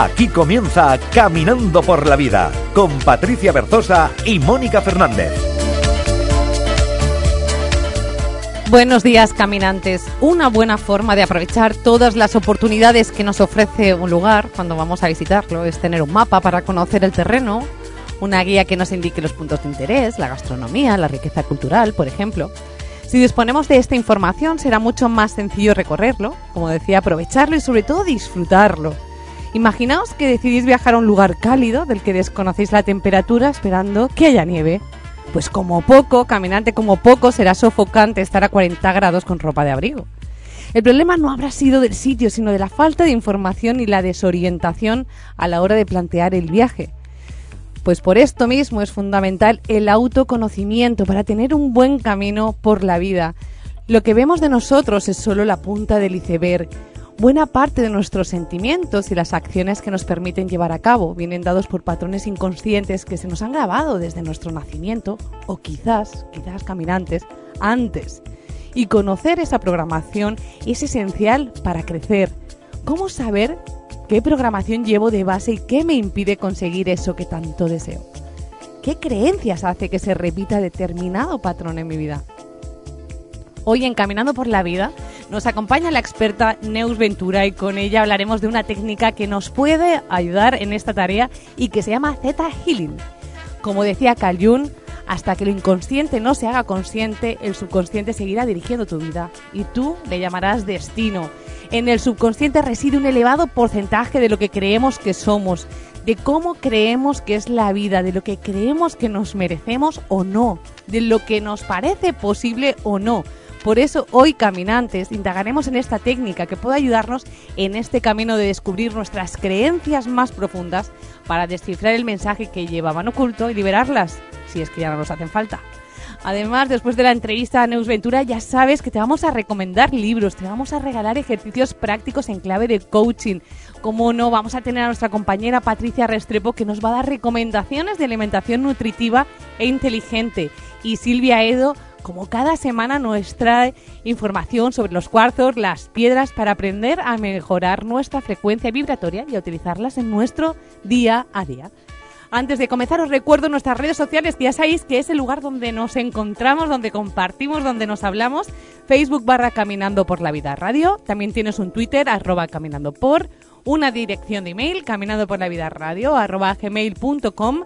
Aquí comienza Caminando por la Vida con Patricia Berzosa y Mónica Fernández. Buenos días, caminantes. Una buena forma de aprovechar todas las oportunidades que nos ofrece un lugar cuando vamos a visitarlo es tener un mapa para conocer el terreno, una guía que nos indique los puntos de interés, la gastronomía, la riqueza cultural, por ejemplo. Si disponemos de esta información será mucho más sencillo recorrerlo, como decía, aprovecharlo y sobre todo disfrutarlo. Imaginaos que decidís viajar a un lugar cálido del que desconocéis la temperatura esperando que haya nieve. Pues como poco, caminante como poco, será sofocante estar a 40 grados con ropa de abrigo. El problema no habrá sido del sitio, sino de la falta de información y la desorientación a la hora de plantear el viaje. Pues por esto mismo es fundamental el autoconocimiento para tener un buen camino por la vida. Lo que vemos de nosotros es solo la punta del iceberg. Buena parte de nuestros sentimientos y las acciones que nos permiten llevar a cabo vienen dados por patrones inconscientes que se nos han grabado desde nuestro nacimiento o quizás, quizás caminantes, antes. Y conocer esa programación es esencial para crecer. ¿Cómo saber qué programación llevo de base y qué me impide conseguir eso que tanto deseo? ¿Qué creencias hace que se repita determinado patrón en mi vida? Hoy en Caminando por la Vida nos acompaña la experta Neus Ventura y con ella hablaremos de una técnica que nos puede ayudar en esta tarea y que se llama Theta Healing. Como decía Carl hasta que lo inconsciente no se haga consciente, el subconsciente seguirá dirigiendo tu vida y tú le llamarás destino. En el subconsciente reside un elevado porcentaje de lo que creemos que somos, de cómo creemos que es la vida, de lo que creemos que nos merecemos o no, de lo que nos parece posible o no. Por eso hoy, caminantes, indagaremos en esta técnica que puede ayudarnos en este camino de descubrir nuestras creencias más profundas para descifrar el mensaje que llevaban oculto y liberarlas, si es que ya no nos hacen falta. Además, después de la entrevista a Neus Ventura, ya sabes que te vamos a recomendar libros, te vamos a regalar ejercicios prácticos en clave de coaching. Como no, vamos a tener a nuestra compañera Patricia Restrepo que nos va a dar recomendaciones de alimentación nutritiva e inteligente. Y Silvia Edo como cada semana nos trae información sobre los cuarzos, las piedras, para aprender a mejorar nuestra frecuencia vibratoria y a utilizarlas en nuestro día a día. Antes de comenzar os recuerdo nuestras redes sociales, ya sabéis que es el lugar donde nos encontramos, donde compartimos, donde nos hablamos. Facebook barra Caminando por la Vida Radio. También tienes un Twitter, arroba Caminando por. Una dirección de email, caminando por la vida radio, arroba gmail.com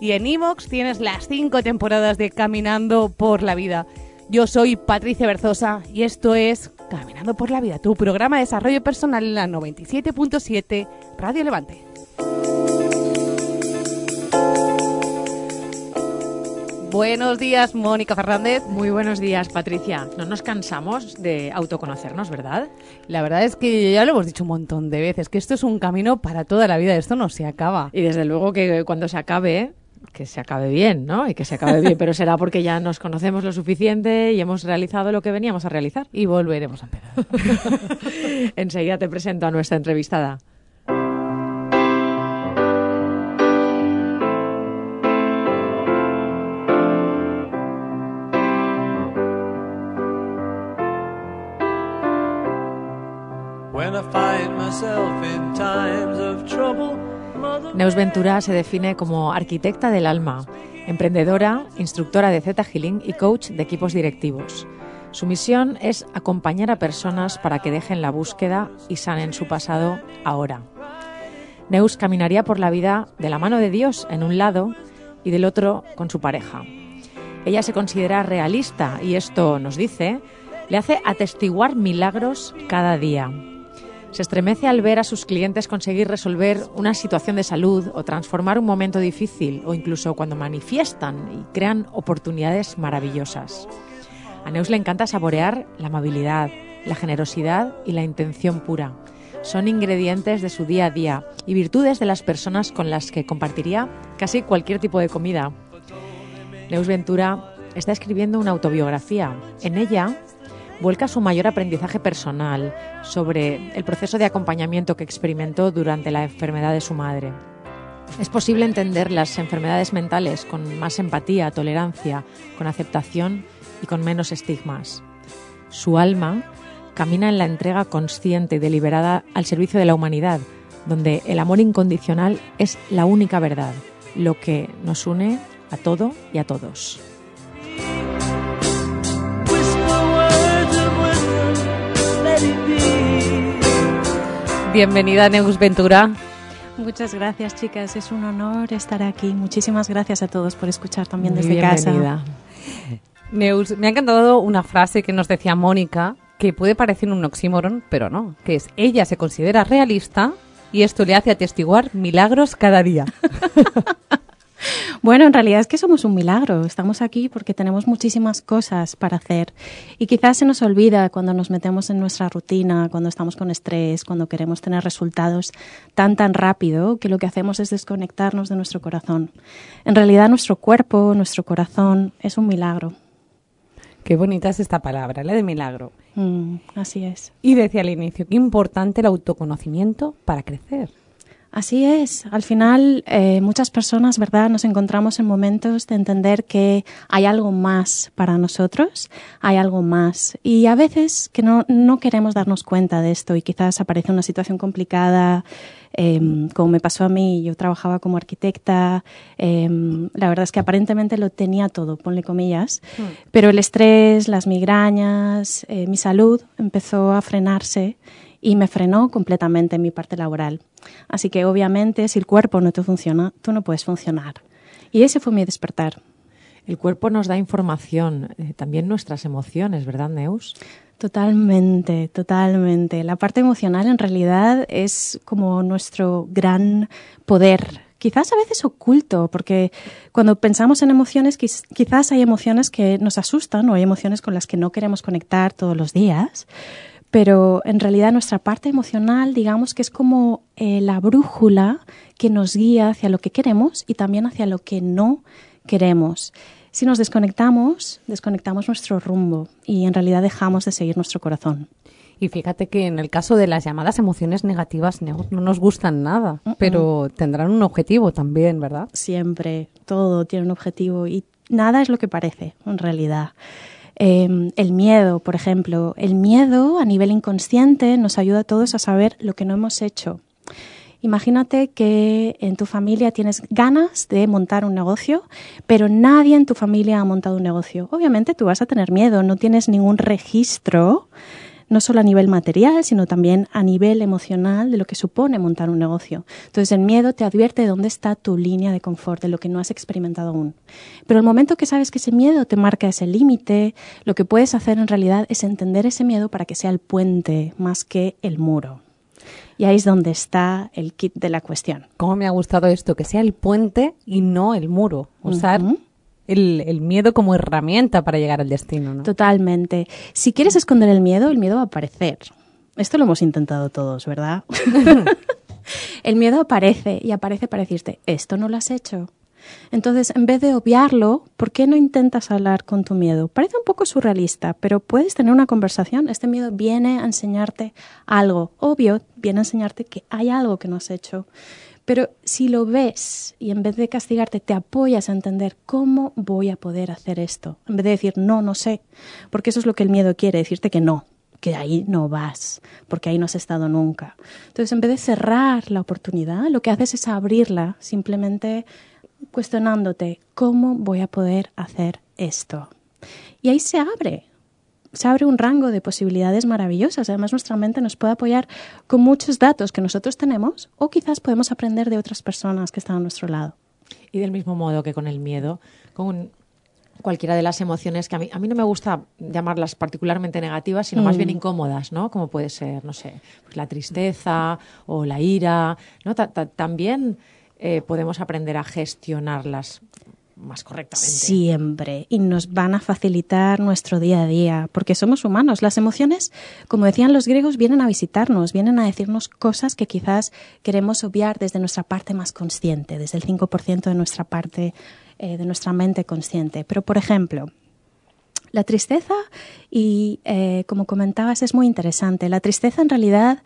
y en Evox tienes las cinco temporadas de Caminando por la Vida. Yo soy Patricia Berzosa y esto es Caminando por la Vida, tu programa de desarrollo personal en la 97.7 Radio Levante. Buenos días, Mónica Fernández. Muy buenos días, Patricia. No nos cansamos de autoconocernos, ¿verdad? La verdad es que ya lo hemos dicho un montón de veces, que esto es un camino para toda la vida, esto no se acaba. Y desde luego que cuando se acabe, que se acabe bien, ¿no? Y que se acabe bien, pero será porque ya nos conocemos lo suficiente y hemos realizado lo que veníamos a realizar. Y volveremos a empezar. Enseguida te presento a nuestra entrevistada. Neus Ventura se define como arquitecta del alma, emprendedora, instructora de Zeta Healing y coach de equipos directivos. Su misión es acompañar a personas para que dejen la búsqueda y sanen su pasado ahora. Neus caminaría por la vida de la mano de Dios en un lado y del otro con su pareja. Ella se considera realista y esto nos dice, le hace atestiguar milagros cada día. Se estremece al ver a sus clientes conseguir resolver una situación de salud o transformar un momento difícil o incluso cuando manifiestan y crean oportunidades maravillosas. A Neus le encanta saborear la amabilidad, la generosidad y la intención pura. Son ingredientes de su día a día y virtudes de las personas con las que compartiría casi cualquier tipo de comida. Neus Ventura está escribiendo una autobiografía. En ella vuelca su mayor aprendizaje personal sobre el proceso de acompañamiento que experimentó durante la enfermedad de su madre. Es posible entender las enfermedades mentales con más empatía, tolerancia, con aceptación y con menos estigmas. Su alma camina en la entrega consciente y deliberada al servicio de la humanidad, donde el amor incondicional es la única verdad, lo que nos une a todo y a todos. Bienvenida, Neus Ventura. Muchas gracias, chicas. Es un honor estar aquí. Muchísimas gracias a todos por escuchar también desde casa. Neus, me ha encantado una frase que nos decía Mónica, que puede parecer un oxímoron, pero no, que es ella se considera realista y esto le hace atestiguar milagros cada día. Bueno, en realidad es que somos un milagro. Estamos aquí porque tenemos muchísimas cosas para hacer. Y quizás se nos olvida cuando nos metemos en nuestra rutina, cuando estamos con estrés, cuando queremos tener resultados tan, tan rápido, que lo que hacemos es desconectarnos de nuestro corazón. En realidad nuestro cuerpo, nuestro corazón, es un milagro. Qué bonita es esta palabra, la de milagro. Mm, así es. Y decía al inicio, qué importante el autoconocimiento para crecer. Así es. Al final, eh, muchas personas, ¿verdad?, nos encontramos en momentos de entender que hay algo más para nosotros, hay algo más. Y a veces que no, no queremos darnos cuenta de esto y quizás aparece una situación complicada, em, como me pasó a mí. Yo trabajaba como arquitecta. Em, la verdad es que aparentemente lo tenía todo, ponle comillas. Hmm. Pero el estrés, las migrañas, eh, mi salud empezó a frenarse y me frenó completamente en mi parte laboral. Así que obviamente si el cuerpo no te funciona, tú no puedes funcionar. Y ese fue mi despertar. El cuerpo nos da información, eh, también nuestras emociones, ¿verdad, Neus? Totalmente, totalmente. La parte emocional en realidad es como nuestro gran poder, quizás a veces oculto, porque cuando pensamos en emociones, quizás hay emociones que nos asustan o hay emociones con las que no queremos conectar todos los días, pero en realidad nuestra parte emocional, digamos que es como eh, la brújula que nos guía hacia lo que queremos y también hacia lo que no queremos. Si nos desconectamos, desconectamos nuestro rumbo y en realidad dejamos de seguir nuestro corazón. Y fíjate que en el caso de las llamadas emociones negativas no, nos gustan nada, pero tendrán un objetivo también, ¿verdad? Siempre, todo tiene un objetivo y nada es lo que parece en realidad. Em, el miedo, por ejemplo. El miedo a nivel inconsciente nos ayuda a todos a saber lo que no hemos hecho. Imagínate que en tu familia tienes ganas de montar un negocio, pero nadie en tu familia ha montado un negocio. Obviamente tú vas a tener miedo, no tienes ningún registro no solo a nivel material, sino también a nivel emocional de lo que supone montar un negocio. Entonces el miedo te advierte de dónde está tu línea de confort, de lo que no has experimentado aún. Pero el momento que sabes que ese miedo te marca ese límite, lo que puedes hacer en realidad es entender ese miedo para que sea el puente más que el muro. Y ahí es donde está el kit de la cuestión. ¿Cómo me ha gustado esto? Que sea el puente y no el muro. Usar el, miedo como herramienta para llegar al destino, ¿no? Totalmente. Si quieres esconder el miedo, el miedo va a aparecer. Esto lo hemos intentado todos, ¿verdad? el miedo aparece y aparece para decirte, esto no lo has hecho. Entonces, en vez de obviarlo, ¿por qué no intentas hablar con tu miedo? Parece un poco surrealista, pero puedes tener una conversación. Este miedo viene a enseñarte algo. Obvio, viene a enseñarte que hay algo que no has hecho. Pero si lo ves y en vez de castigarte te apoyas a entender cómo voy a poder hacer esto, en vez de decir no, no sé, porque eso es lo que el miedo quiere, decirte que no, que ahí no vas, porque ahí no has estado nunca. Entonces, en vez de cerrar la oportunidad, lo que haces es abrirla, simplemente cuestionándote cómo voy a poder hacer esto. Y ahí se abre, se abre un rango de posibilidades maravillosas. Además, nuestra mente nos puede apoyar con muchos datos que nosotros tenemos o quizás podemos aprender de otras personas que están a nuestro lado. Y del mismo modo que con el miedo, con cualquiera de las emociones que a mí, a mí no me gusta llamarlas particularmente negativas, sino más bien Mm. incómodas, ¿no? Como puede ser, no sé, pues la tristeza o la ira, ¿no? Ta- ta- también eh, podemos aprender a gestionarlas más correctamente. Siempre. Y nos van a facilitar nuestro día a día, porque somos humanos. Las emociones, como decían los griegos, vienen a visitarnos, vienen a decirnos cosas que quizás queremos obviar desde nuestra parte más consciente, desde el 5% de nuestra parte, eh, de nuestra mente consciente. Pero, por ejemplo, la tristeza, y eh, como comentabas, es muy interesante. La tristeza en realidad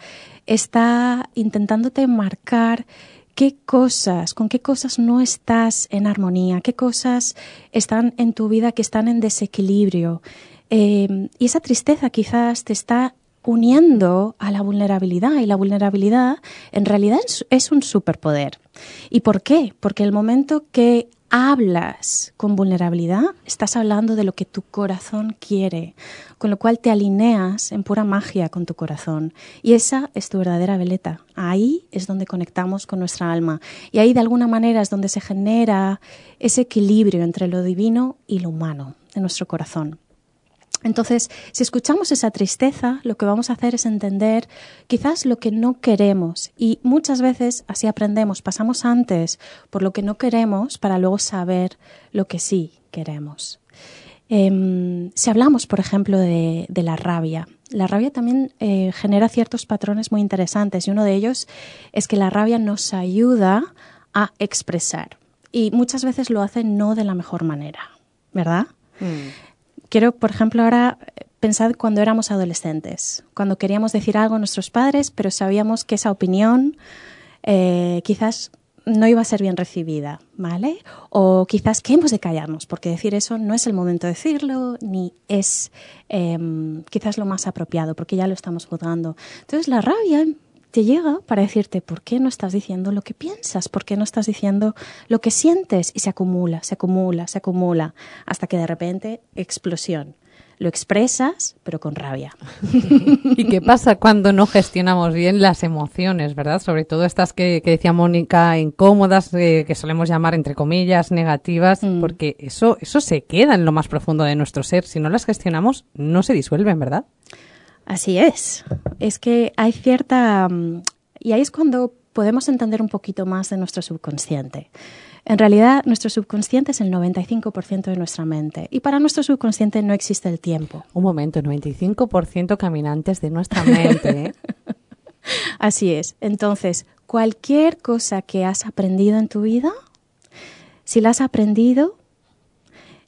está intentándote marcar qué cosas, con qué cosas no estás en armonía, qué cosas están en tu vida que están en desequilibrio. Eh, y esa tristeza quizás te está uniendo a la vulnerabilidad y la vulnerabilidad en realidad es, un superpoder. ¿Y por qué? Porque el momento que hablas con vulnerabilidad, estás hablando de lo que tu corazón quiere, con lo cual te alineas en pura magia con tu corazón. Y esa es tu verdadera veleta. Ahí es donde conectamos con nuestra alma. Y ahí de alguna manera es donde se genera ese equilibrio entre lo divino y lo humano en nuestro corazón. Entonces, si escuchamos esa tristeza, lo que vamos a hacer es entender quizás lo que no queremos y muchas veces así aprendemos, pasamos antes por lo que no queremos para luego saber lo que sí queremos. Eh, si hablamos, por ejemplo, de, de, la rabia, la rabia también eh, genera ciertos patrones muy interesantes y uno de ellos es que la rabia nos ayuda a expresar y muchas veces lo hace no de la mejor manera, ¿verdad? Mm quiero, por ejemplo, ahora pensar cuando éramos adolescentes, cuando queríamos decir algo a nuestros padres, pero sabíamos que esa opinión eh, quizás no iba a ser bien recibida, ¿vale? O quizás que hemos de callarnos, porque decir eso no es el momento de decirlo, ni es eh, quizás lo más apropiado, porque ya lo estamos juzgando. Entonces la rabia te llega para decirte por qué no estás diciendo lo que piensas, por qué no estás diciendo lo que sientes y se acumula, se acumula, se acumula, hasta que de repente explosión. Lo expresas, pero con rabia. ¿Y qué pasa cuando no gestionamos bien las emociones, verdad? Sobre todo estas que, que decía Mónica, incómodas, eh, que solemos llamar, entre comillas, negativas, mm. porque eso, eso se queda en lo más profundo de nuestro ser. Si no las gestionamos, no se disuelven, ¿verdad? Así es. Es que hay cierta... Y ahí es cuando podemos entender un poquito más de nuestro subconsciente. En realidad, nuestro subconsciente es el 95% de nuestra mente. Y para nuestro subconsciente no existe el tiempo. Un momento, 95% caminantes de nuestra mente. ¿eh? Así es. Entonces, cualquier cosa que has aprendido en tu vida, si la has aprendido,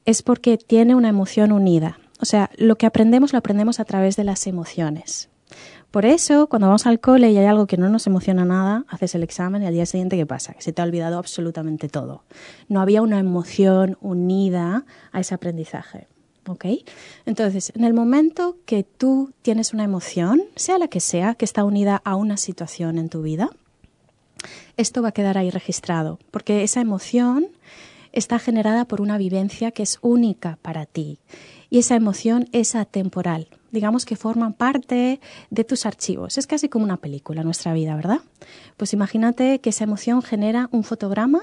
es porque tiene una emoción unida. O sea, lo que aprendemos lo aprendemos a través de las emociones. Por eso, cuando vamos al cole y hay algo que no nos emociona nada, haces el examen y al día siguiente, ¿qué pasa? Que se te ha olvidado absolutamente todo. No había una emoción unida a ese aprendizaje. ¿Ok? Entonces, en el momento que tú tienes una emoción, sea la que sea, que está unida a una situación en tu vida, esto va a quedar ahí registrado, porque esa emoción está generada por una vivencia que es única para ti y esa emoción es atemporal. Digamos que forman parte de tus archivos. Es casi como una película nuestra vida, ¿verdad? Pues imagínate que esa emoción genera un fotograma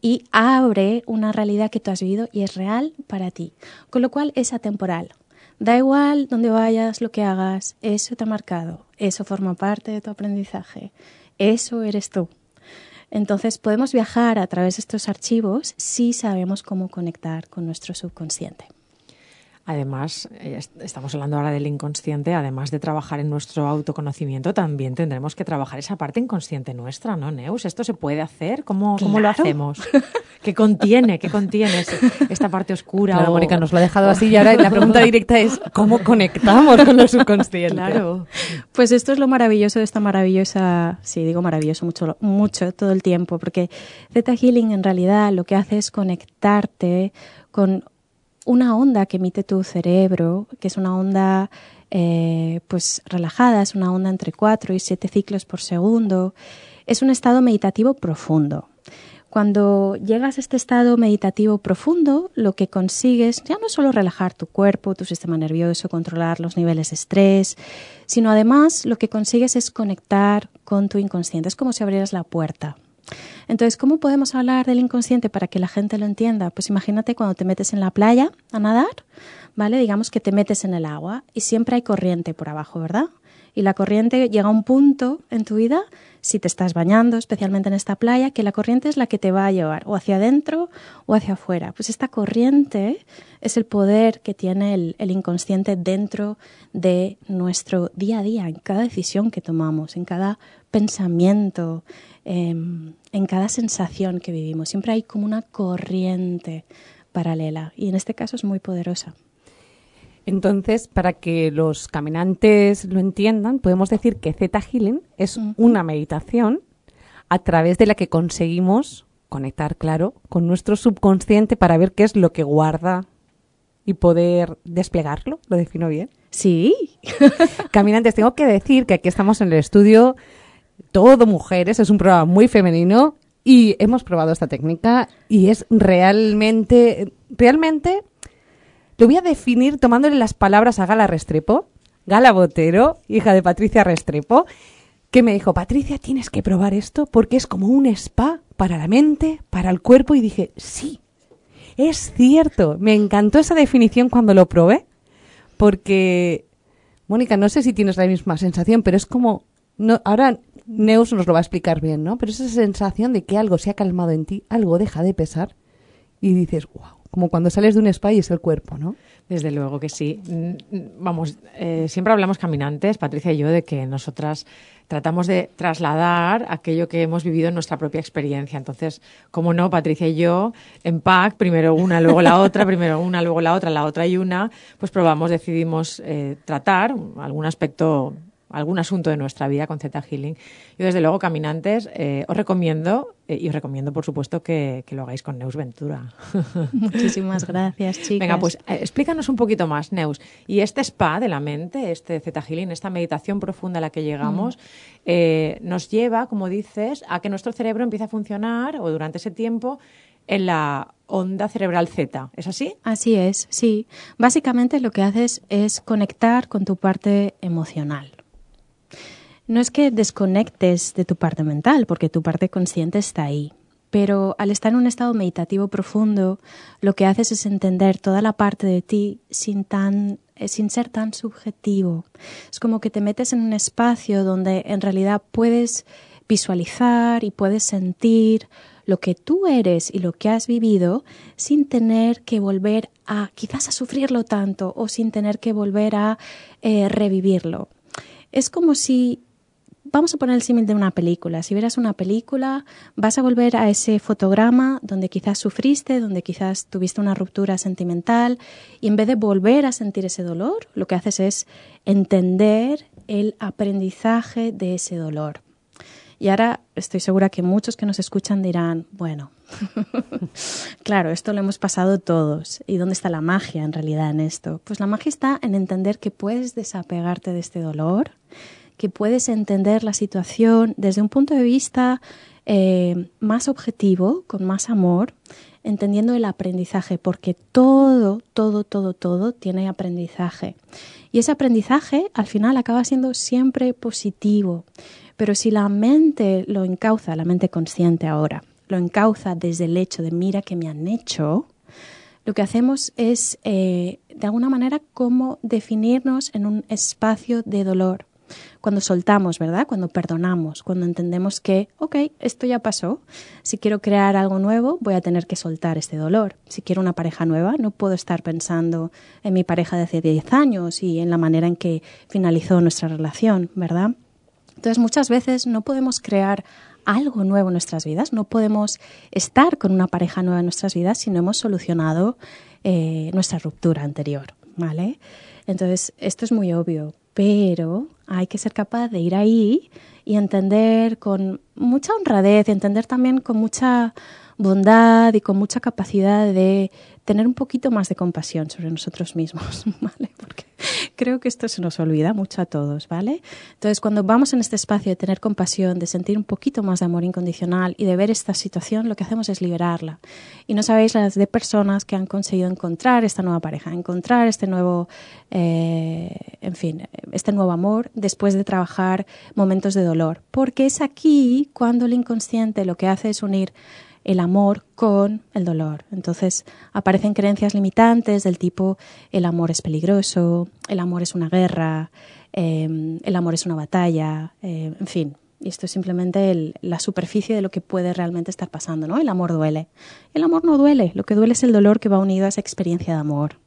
y abre una realidad que tú has vivido y es real para ti. Con lo cual es atemporal. Da igual dónde vayas, lo que hagas, eso te ha marcado, eso forma parte de tu aprendizaje, eso eres tú. Entonces podemos viajar a través de estos archivos si sabemos cómo conectar con nuestro subconsciente. Además, eh, estamos hablando ahora del inconsciente, además de trabajar en nuestro autoconocimiento, también tendremos que trabajar esa parte inconsciente nuestra, ¿no, Neus? ¿Esto se puede hacer? ¿Cómo, claro. ¿cómo lo hacemos? ¿Qué contiene? ¿Qué contiene esta parte oscura? Claro, o... Mónica nos lo ha dejado así y ahora la pregunta directa es ¿cómo conectamos con lo subconsciente? Claro. Pues esto es lo maravilloso de esta maravillosa, sí, digo maravilloso mucho, mucho todo el tiempo, porque Theta Healing en realidad lo que hace es conectarte con una onda que emite tu cerebro, que es una onda eh, pues relajada, es una onda entre 4 y 7 ciclos por segundo. Es un estado meditativo profundo. Cuando llegas a este estado meditativo profundo, lo que consigues ya no solo relajar tu cuerpo, tu sistema nervioso, controlar los niveles de estrés, sino además lo que consigues es conectar con tu inconsciente. Es como si abrieras la puerta Entonces, ¿cómo podemos hablar del inconsciente para que la gente lo entienda? Pues imagínate cuando te metes en la playa a nadar, ¿vale? Digamos que te metes en el agua y siempre hay corriente por abajo, ¿verdad? Y la corriente llega a un punto en tu vida, si te estás bañando, especialmente en esta playa, que la corriente es la que te va a llevar o hacia adentro o hacia afuera. Pues esta corriente es el poder que tiene el, el inconsciente dentro de nuestro día a día, en cada decisión que tomamos, en cada pensamiento, em, en cada sensación que vivimos. Siempre hay como una corriente paralela y en este caso es muy poderosa. Entonces, para que los caminantes lo entiendan, podemos decir que Zeta Healing es una meditación a través de la que conseguimos conectar, claro, con nuestro subconsciente para ver qué es lo que guarda y poder desplegarlo. ¿Lo defino bien? Sí. Caminantes, tengo que decir que aquí estamos en el estudio todo mujeres, es un programa muy femenino y hemos probado esta técnica y es realmente, realmente lo voy a definir tomándole las palabras a Gala Restrepo, Gala Botero, hija de Patricia Restrepo, que me dijo, Patricia, tienes que probar esto porque es como un spa para la mente, para el cuerpo. Y dije, sí, es cierto. Me encantó esa definición cuando lo probé, porque, Mónica, no sé si tienes la misma sensación, pero es como, no, ahora Neus nos lo va a explicar bien, ¿no? Pero esa sensación de que algo se ha calmado en ti, algo deja de pesar y dices, wow, como cuando sales de un spa y es el cuerpo, ¿no? Desde luego que sí. Mm, vamos, eh, siempre hablamos caminantes, Patricia y yo, de que nosotras tratamos de trasladar aquello que hemos vivido en nuestra propia experiencia. Entonces, como no, Patricia y yo, en pack, primero una, luego la otra, primero una, luego la otra, la otra y una, pues probamos, decidimos eh, tratar algún aspecto algún asunto de nuestra vida con Z Healing. Yo, desde luego, caminantes, eh, os recomiendo, eh, y os recomiendo, por supuesto, que, lo hagáis con Neus Ventura. Muchísimas gracias, chicas. Venga, pues eh, explícanos un poquito más, Neus. Y este spa de la mente, este Z Healing, esta meditación profunda a la que llegamos, mm. nos lleva, como dices, a que nuestro cerebro empiece a funcionar, o durante ese tiempo, en la onda cerebral Z. ¿Es así? Así es, sí. Básicamente lo que haces es conectar con tu parte emocional no es que desconectes de tu parte mental, porque tu parte consciente está ahí. Pero al estar en un estado meditativo profundo, lo que haces es entender toda la parte de ti sin, tan, eh, sin ser tan subjetivo. Es como que te metes en un espacio donde en realidad puedes visualizar y puedes sentir lo que tú eres y lo que has vivido sin tener que volver a quizás a sufrirlo tanto o sin tener que volver a eh, revivirlo. Es como si vamos a poner el símil de una película. Si vieras una película, vas a volver a ese fotograma donde quizás sufriste, donde quizás tuviste una ruptura sentimental, y en vez de volver a sentir ese dolor, lo que haces es entender el aprendizaje de ese dolor. Y ahora estoy segura que muchos que nos escuchan dirán, bueno, claro, esto lo hemos pasado todos. ¿Y dónde está la magia en realidad en esto? Pues la magia está en entender que puedes desapegarte de este dolor, que puedes entender la situación desde un punto de vista eh, más objetivo, con más amor, entendiendo el aprendizaje, porque todo, todo, todo, todo tiene aprendizaje. Y ese aprendizaje al final acaba siendo siempre positivo. Pero si la mente lo encauza, la mente consciente ahora, lo encauza desde el hecho de mira que me han hecho, lo que hacemos es, eh, de alguna manera, como definirnos en un espacio de dolor cuando soltamos, ¿verdad? Cuando perdonamos, cuando entendemos que, ok, esto ya pasó. Si quiero crear algo nuevo, voy a tener que soltar este dolor. Si quiero una pareja nueva, no puedo estar pensando en mi pareja de hace 10 años y en la manera en que finalizó nuestra relación, ¿verdad? Entonces, muchas veces no podemos crear algo nuevo en nuestras vidas, no podemos estar con una pareja nueva en nuestras vidas si no hemos solucionado eh, nuestra ruptura anterior, ¿vale? Entonces, esto es muy obvio, pero hay que ser capaz de ir ahí y entender con mucha honradez, entender también con mucha bondad y con mucha capacidad de tener un poquito más de compasión sobre nosotros mismos, ¿vale? Porque Creo que esto se nos olvida mucho a todos, ¿vale? Entonces, cuando vamos en este espacio de tener compasión, de sentir un poquito más de amor incondicional y de ver esta situación, lo que hacemos es liberarla. Y no sabéis las de personas que han conseguido encontrar esta nueva pareja, encontrar este nuevo, eh, en fin, este nuevo amor después de trabajar momentos de dolor. Porque es aquí cuando el inconsciente lo que hace es unir el amor con el dolor. Entonces aparecen creencias limitantes del tipo el amor es peligroso, el amor es una guerra, em, el amor es una batalla, em, en fin. Y esto es simplemente la superficie de lo que puede realmente estar pasando, ¿no? El amor duele. El amor no duele, lo que duele es el dolor que va unido a esa experiencia de amor.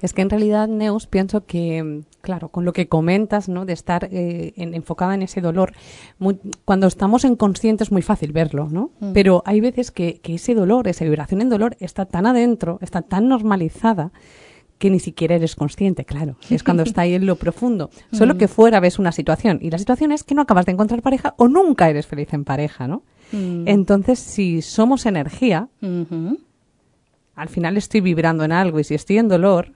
Es que en realidad, Neus, pienso que, claro, con lo que comentas, ¿no? De estar eh, enfocada en ese dolor, cuando estamos en consciente es muy fácil verlo, ¿no? Mm. Pero hay veces que, ese dolor, esa vibración en dolor, está tan adentro, está tan normalizada, que ni siquiera eres consciente, claro. Es cuando está ahí en lo profundo. Solo mm. que fuera ves una situación. Y la situación es que no acabas de encontrar pareja o nunca eres feliz en pareja, ¿no? Mm. Entonces, si somos energía, al final estoy vibrando en algo y si estoy en dolor,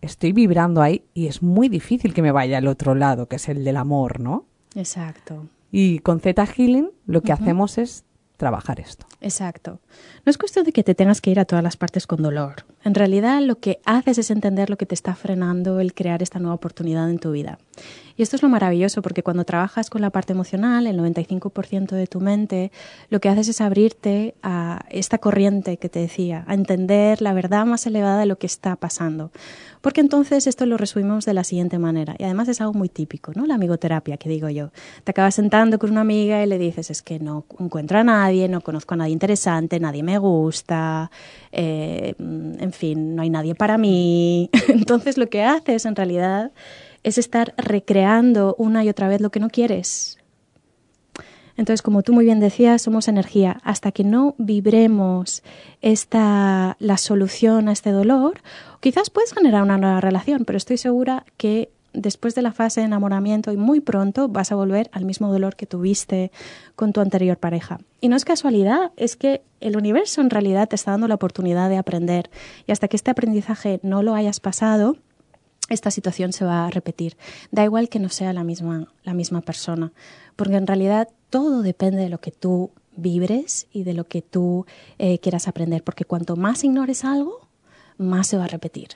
estoy vibrando ahí y es muy difícil que me vaya al otro lado, que es el del amor, ¿no? Exacto. Y con Z Healing lo que hacemos es trabajar esto. Exacto. No es cuestión de que te tengas que ir a todas las partes con dolor. En realidad lo que haces es entender lo que te está frenando el crear esta nueva oportunidad en tu vida. Y esto es lo maravilloso porque cuando trabajas con la parte emocional, el 95% de tu mente, lo que haces es abrirte a esta corriente que te decía, a entender la verdad más elevada de lo que está pasando. Porque entonces esto lo resumimos de la siguiente manera. Y además es algo muy típico, ¿no? La amigoterapia, que digo yo. Te acabas sentando con una amiga y le dices, es que no encuentro a nadie, no conozco a nadie interesante, nadie me gusta, eh, en fin, no hay nadie para mí. entonces lo que haces en realidad es estar recreando una y otra vez lo que no quieres. Entonces, como tú muy bien decías, somos energía. Hasta que no vibremos esta, la solución a este dolor, quizás puedes generar una nueva relación, pero estoy segura que después de la fase de enamoramiento y muy pronto vas a volver al mismo dolor que tuviste con tu anterior pareja. Y no es casualidad, es que el universo en realidad te está dando la oportunidad de aprender. Y hasta que este aprendizaje no lo hayas pasado, esta situación se va a repetir. Da igual que no sea la misma, la misma persona, porque en realidad todo depende de lo que tú vibres y de lo que tú eh, quieras aprender, porque cuanto más ignores algo, más se va a repetir.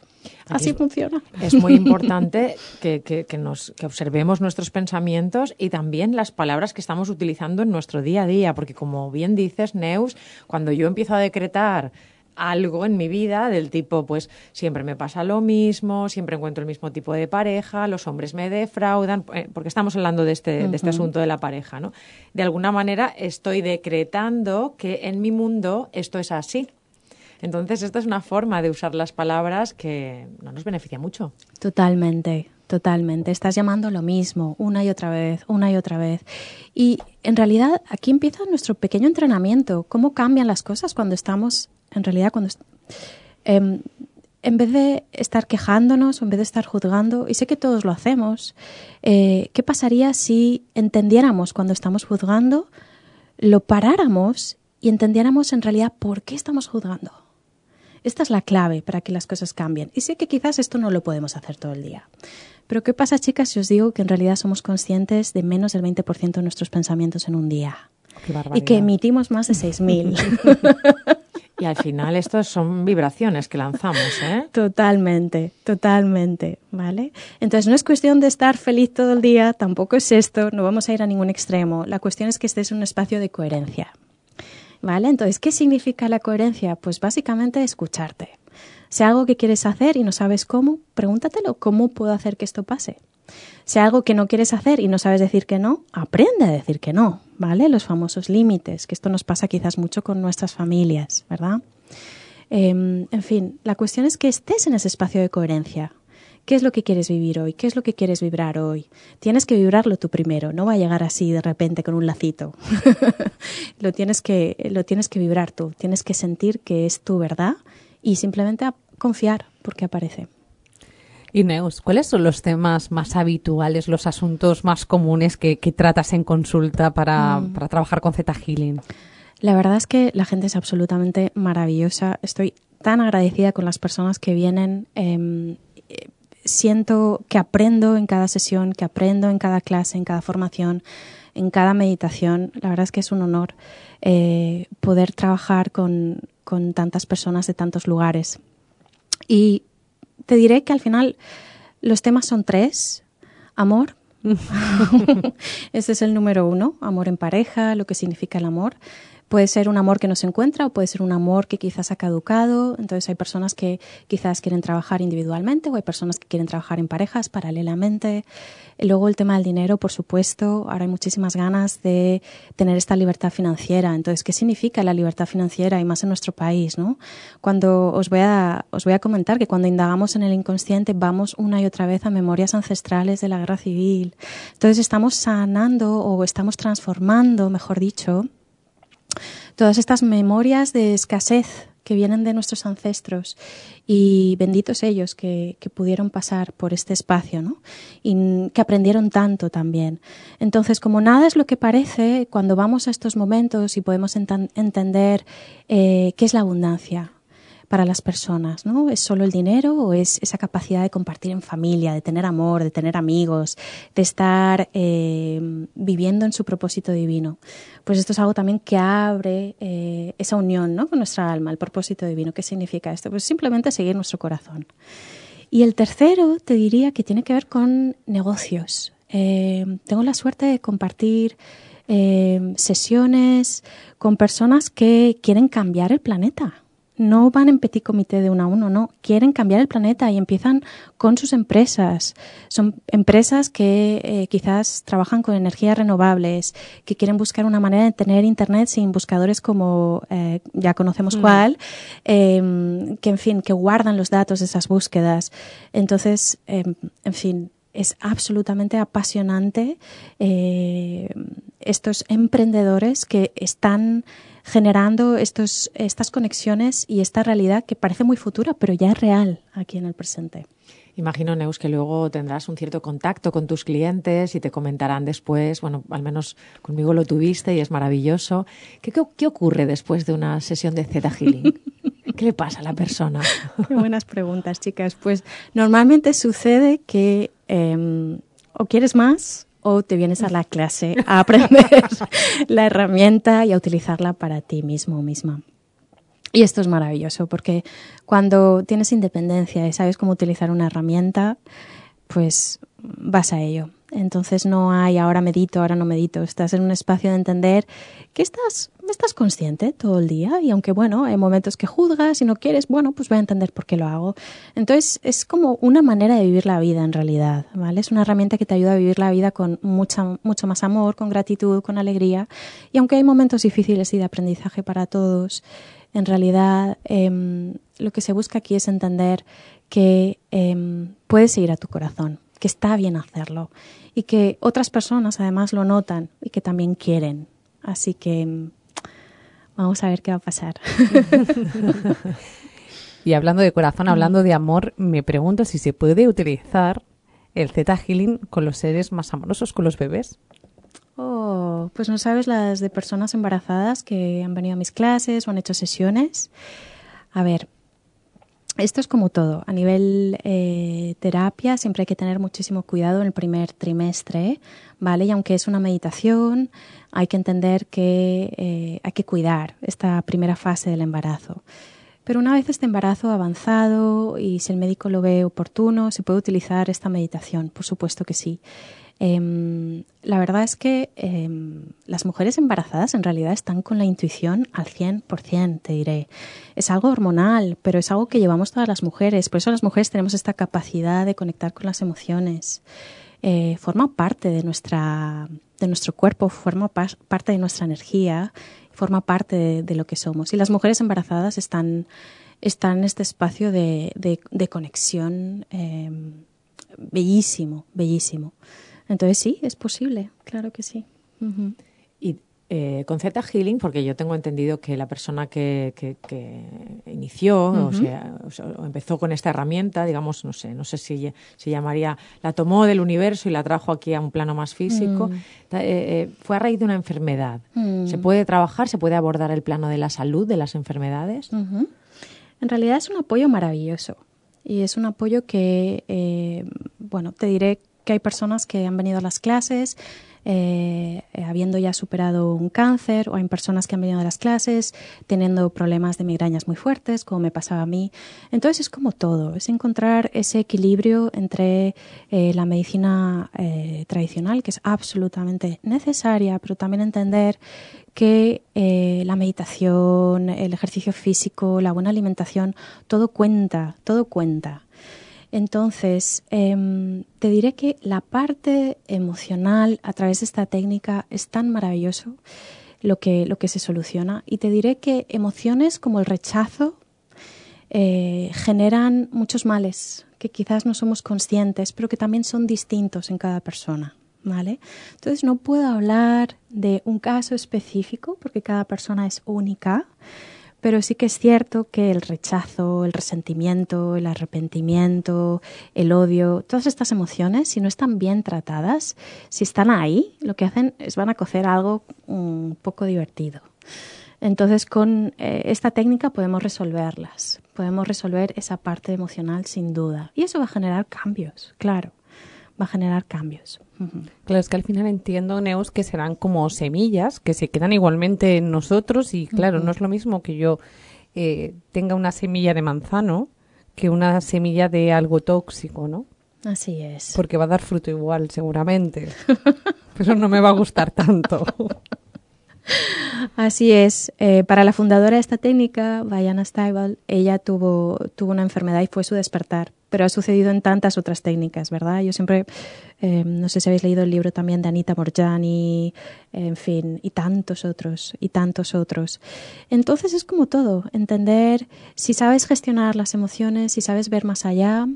Así funciona. Es muy importante que, que, nos, que observemos nuestros pensamientos y también las palabras que estamos utilizando en nuestro día a día, porque como bien dices, Neus, cuando yo empiezo a decretar algo en mi vida del tipo, pues siempre me pasa lo mismo, siempre encuentro el mismo tipo de pareja, los hombres me defraudan, eh, porque estamos hablando de este, de este asunto de la pareja, ¿no? De alguna manera estoy decretando que en mi mundo esto es así. Entonces, esta es una forma de usar las palabras que no nos beneficia mucho. Totalmente, totalmente. Estás llamando lo mismo una y otra vez, una y otra vez. Y en realidad aquí empieza nuestro pequeño entrenamiento. ¿Cómo cambian las cosas cuando estamos en realidad cuando... Em, en vez de estar quejándonos en vez de estar juzgando, y sé que todos lo hacemos, eh, ¿qué pasaría si entendiéramos cuando estamos juzgando, lo paráramos y entendiéramos en realidad por qué estamos juzgando? Esta es la clave para que las cosas cambien. Y sé que quizás esto no lo podemos hacer todo el día. Pero ¿qué pasa, chicas, si os digo que en realidad somos conscientes de menos del 20% de nuestros pensamientos en un día? y que emitimos más de 6.000. Y al final estos son vibraciones que lanzamos, ¿eh? Totalmente, totalmente, ¿vale? Entonces no es cuestión de estar feliz todo el día, tampoco es esto, no vamos a ir a ningún extremo. La cuestión es que estés en un espacio de coherencia, ¿vale? Entonces, ¿qué significa la coherencia? Pues básicamente escucharte. Si algo que quieres hacer y no sabes cómo, pregúntatelo, ¿cómo puedo hacer que esto pase? Si algo que no quieres hacer y no sabes decir que no, aprende a decir que no, ¿vale? Los famosos límites, que esto nos pasa quizás mucho con nuestras familias, ¿verdad? Em, en fin, la cuestión es que estés en ese espacio de coherencia. ¿Qué es lo que quieres vivir hoy? ¿Qué es lo que quieres vibrar hoy? Tienes que vibrarlo tú primero, no va a llegar así de repente con un lacito. lo, tienes que, lo tienes que vibrar tú, tienes que sentir que es tu verdad y simplemente confiar porque aparece. Ineus, ¿cuáles son los temas más habituales, los asuntos más comunes que, tratas en consulta para, mm. para trabajar con Z Healing? La verdad es que la gente es absolutamente maravillosa. Estoy tan agradecida con las personas que vienen. Em, siento que aprendo en cada sesión, que aprendo en cada clase, en cada formación, en cada meditación. La verdad es que es un honor eh, poder trabajar con, con tantas personas de tantos lugares. Y te diré que al final los temas son tres. Amor. Ese es el número uno. Amor en pareja, lo que significa el amor. Puede ser un amor que no se encuentra o puede ser un amor que quizás ha caducado. Entonces hay personas que quizás quieren trabajar individualmente o hay personas que quieren trabajar en parejas paralelamente. Luego el tema del dinero, por supuesto. Ahora hay muchísimas ganas de tener esta libertad financiera. Entonces, ¿qué significa la libertad financiera y más en nuestro país? ¿no? Cuando os voy, a, os voy a comentar que cuando indagamos en el inconsciente vamos una y otra vez a memorias ancestrales de la guerra civil. Entonces estamos sanando o estamos transformando, mejor dicho, todas estas memorias de escasez que vienen de nuestros ancestros y benditos ellos que, pudieron pasar por este espacio y que aprendieron tanto también. Entonces, como nada es lo que parece, cuando vamos a estos momentos y podemos entender eh, qué es la abundancia, para las personas, ¿no? ¿Es solo el dinero o es esa capacidad de compartir en familia, de tener amor, de tener amigos, de estar eh, viviendo en su propósito divino? Pues esto es algo también que abre eh, esa unión, ¿no? Con nuestra alma, el propósito divino. ¿Qué significa esto? Pues simplemente seguir nuestro corazón. Y el tercero te diría que tiene que ver con negocios. Eh, tengo la suerte de compartir sesiones con personas que quieren cambiar el planeta no van en petit comité de uno a uno, no, quieren cambiar el planeta y empiezan con sus empresas. Son empresas que eh, quizás trabajan con energías renovables, que quieren buscar una manera de tener Internet sin buscadores como eh, ya conocemos mm. cuál, em, que en fin, que guardan los datos de esas búsquedas. Entonces, em, en fin, es absolutamente apasionante eh, estos emprendedores que están generando estos, estas conexiones y esta realidad que parece muy futura, pero ya es real aquí en el presente. Imagino, Neus, que luego tendrás un cierto contacto con tus clientes y te comentarán después, bueno, al menos conmigo lo tuviste y es maravilloso. ¿Qué, qué, ocurre después de una sesión de Zeta Healing? ¿Qué le pasa a la persona? Qué buenas preguntas, chicas. Pues normalmente sucede que em, o quieres más o te vienes a la clase a aprender la herramienta y a utilizarla para ti mismo o misma. Y esto es maravilloso porque cuando tienes independencia y sabes cómo utilizar una herramienta, pues vas a ello. Entonces no hay ahora medito, ahora no medito. Estás en un espacio de entender que estás, estás consciente todo el día y aunque bueno, hay momentos que juzgas y no quieres, bueno, pues voy a entender por qué lo hago. Entonces es como una manera de vivir la vida en realidad, ¿vale? Es una herramienta que te ayuda a vivir la vida con mucha, mucho más amor, con gratitud, con alegría. Y aunque hay momentos difíciles y de aprendizaje para todos, en realidad em, lo que se busca aquí es entender que em, puedes seguir a tu corazón que está bien hacerlo y que otras personas además lo notan y que también quieren. Así que mm, vamos a ver qué va a pasar. y hablando de corazón, hablando de amor, me pregunto si se puede utilizar el Z Healing con los seres más amorosos, con los bebés. Oh, pues no sabes las de personas embarazadas que han venido a mis clases o han hecho sesiones. A ver, esto es como todo. A nivel eh, terapia siempre hay que tener muchísimo cuidado en el primer trimestre, ¿vale? Y aunque es una meditación, hay que entender que eh, hay que cuidar esta primera fase del embarazo. Pero una vez este embarazo avanzado y si el médico lo ve oportuno, se puede utilizar esta meditación, por supuesto que sí. Em, la verdad es que em, las mujeres embarazadas en realidad están con la intuición al 100%, te diré. Es algo hormonal, pero es algo que llevamos todas las mujeres. Por eso las mujeres tenemos esta capacidad de conectar con las emociones. Eh, forma parte de, nuestra, de nuestro cuerpo, forma parte de nuestra energía, forma parte de, lo que somos. Y las mujeres embarazadas están, están en este espacio de, de conexión em, bellísimo, bellísimo. Entonces sí, es posible, claro que sí. Eh, con Z Healing, porque yo tengo entendido que la persona que, inició o, sea, empezó con esta herramienta, digamos, no sé, no sé si se llamaría, la tomó del universo y la trajo aquí a un plano más físico, mm. eh, eh, fue a raíz de una enfermedad. Mm. ¿Se puede trabajar, se puede abordar el plano de la salud, de las enfermedades? En realidad es un apoyo maravilloso Y es un apoyo que, bueno, te diré que hay personas que han venido a las clases eh, habiendo ya superado un cáncer o hay personas que han venido a las clases teniendo problemas de migrañas muy fuertes, como me pasaba a mí. Entonces es como todo, es encontrar ese equilibrio entre eh, la medicina eh, tradicional, que es absolutamente necesaria, pero también entender que la meditación, el ejercicio físico, la buena alimentación, todo cuenta, todo cuenta. Entonces, em, te diré que la parte emocional a través de esta técnica es tan maravilloso lo que, lo que se soluciona. Y te diré que emociones como el rechazo eh, generan muchos males que quizás no somos conscientes, pero que también son distintos en cada persona. ¿Vale? Entonces no puedo hablar de un caso específico porque cada persona es única, pero sí que es cierto que el rechazo, el resentimiento, el arrepentimiento, el odio, todas estas emociones, si no están bien tratadas, si están ahí, lo que hacen es van a cocer algo un poco divertido. Entonces, con eh, esta técnica podemos resolverlas, podemos resolver esa parte emocional sin duda. Y eso va a generar cambios, claro, va a generar cambios. Claro, es que al final entiendo, Neus, que serán como semillas que se quedan igualmente en nosotros y claro, no es lo mismo que yo eh, tenga una semilla de manzano que una semilla de algo tóxico, ¿no? Así es. Porque va a dar fruto igual, seguramente. Pero no me va a gustar tanto. Así es. Eh, para la fundadora de esta técnica, Diana Stiebel, ella tuvo, tuvo una enfermedad y fue su despertar pero ha sucedido en tantas otras técnicas, ¿verdad? Yo siempre, eh, no sé si habéis leído el libro también de Anita Morjani, en fin, y tantos otros, y tantos otros. Entonces es como todo, entender si sabes gestionar las emociones, si sabes ver más allá,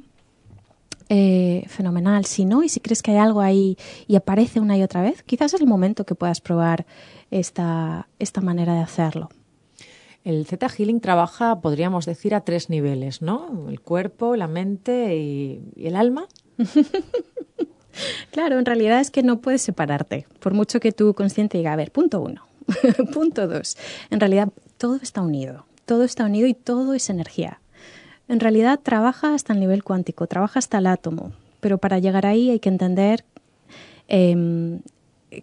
eh, fenomenal. Si no, y si crees que hay algo ahí y aparece una y otra vez, quizás es el momento que puedas probar esta, esta manera de hacerlo. El Zeta Healing trabaja, podríamos decir, a tres niveles, ¿no? El cuerpo, la mente y, el alma. claro, en realidad es que no puedes separarte, por mucho que tu consciente diga, a ver, punto uno, punto dos. En realidad todo está unido, todo está unido y todo es energía. En realidad trabaja hasta el nivel cuántico, trabaja hasta el átomo, pero para llegar ahí hay que entender em,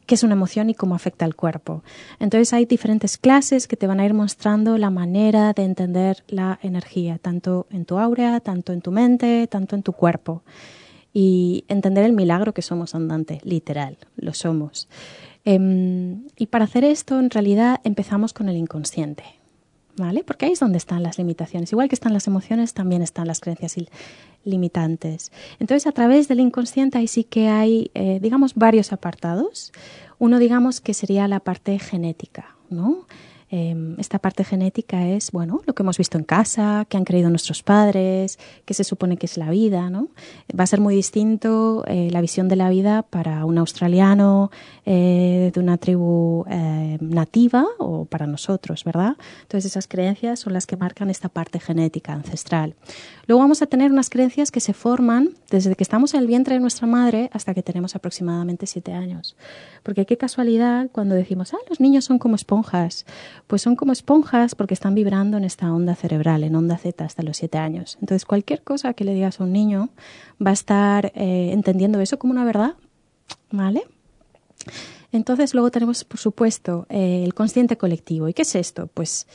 qué es una emoción y cómo afecta al cuerpo. Entonces hay diferentes clases que te van a ir mostrando la manera de entender la energía, tanto en tu aura, tanto en tu mente, tanto en tu cuerpo. Y entender el milagro que somos andante, literal, lo somos. Em, y para hacer esto, en realidad, empezamos con el inconsciente. ¿Vale? Porque ahí es donde están las limitaciones. Igual que están las emociones, también están las creencias limitantes. Entonces, a través del inconsciente ahí sí que hay, eh, digamos, varios apartados. Uno, digamos, que sería la parte genética, ¿no? Em, esta parte genética es, bueno, lo que hemos visto en casa, que han creído nuestros padres, que se supone que es la vida, ¿no? Va a ser muy distinto eh, la visión de la vida para un australiano eh, de una tribu eh, nativa o para nosotros, ¿verdad? Entonces esas creencias son las que marcan esta parte genética ancestral. Luego vamos a tener unas creencias que se forman desde que estamos en el vientre de nuestra madre hasta que tenemos aproximadamente siete años. Porque qué casualidad cuando decimos, ah, los niños son como esponjas. Pues son como esponjas porque están vibrando en esta onda cerebral, en onda Z hasta los siete años. Entonces cualquier cosa que le digas a un niño va a estar eh, entendiendo eso como una verdad. ¿Vale? Entonces luego tenemos, por supuesto, eh, el consciente colectivo. ¿Y qué es esto? Pues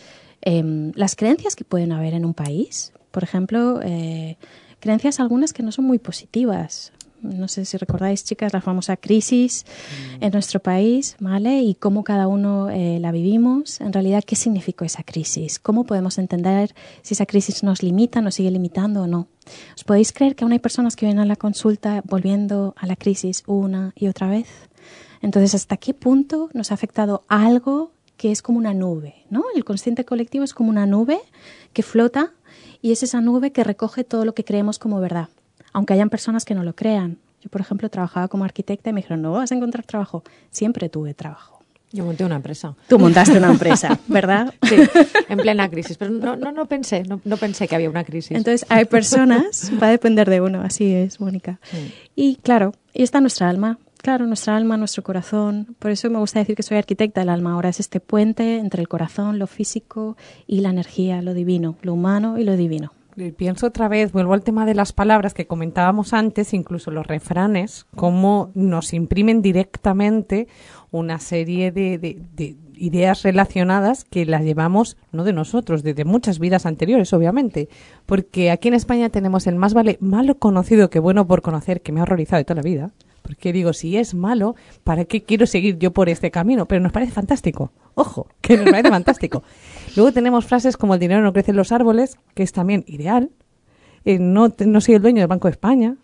em, las creencias que pueden haber en un país. Por ejemplo, eh, creencias algunas que no son muy positivas no sé si recordáis, chicas, la famosa crisis en nuestro país, ¿vale? Y cómo cada uno eh, la vivimos. En realidad, ¿qué significó esa crisis? ¿Cómo podemos entender si esa crisis nos limita, nos sigue limitando o no? ¿Os podéis creer que aún hay personas que vienen a la consulta volviendo a la crisis una y otra vez? Entonces, ¿hasta qué punto nos ha afectado algo que es como una nube, ¿no? El consciente colectivo es como una nube que flota y es esa nube que recoge todo lo que creemos como verdad aunque hayan personas que no lo crean. Yo, por ejemplo, trabajaba como arquitecta y me dijeron, no vas a encontrar trabajo. Siempre tuve trabajo. Yo monté una empresa. Tú montaste una empresa, ¿verdad? Sí, en plena crisis. Pero no, no, no pensé, no, pensé que había una crisis. Entonces, hay personas, va a depender de uno, así es, Mónica. Y claro, y está nuestra alma. Claro, nuestra alma, nuestro corazón. Por eso me gusta decir que soy arquitecta del alma. Ahora es este puente entre el corazón, lo físico y la energía, lo divino, lo humano y lo divino. Eh, pienso otra vez, vuelvo al tema de las palabras que comentábamos antes, incluso los refranes, cómo nos imprimen directamente una serie de, de, de ideas relacionadas que las llevamos no de nosotros, de, muchas vidas anteriores, obviamente. Porque aquí en España tenemos el más vale malo conocido que bueno por conocer, que me ha horrorizado de toda la vida. Porque digo, si es malo, ¿para qué quiero seguir yo por este camino? Pero nos parece fantástico. Ojo, que nos parece fantástico. Luego tenemos frases como el dinero no crece en los árboles, que es también ideal. Eh, no, no soy el dueño del Banco de España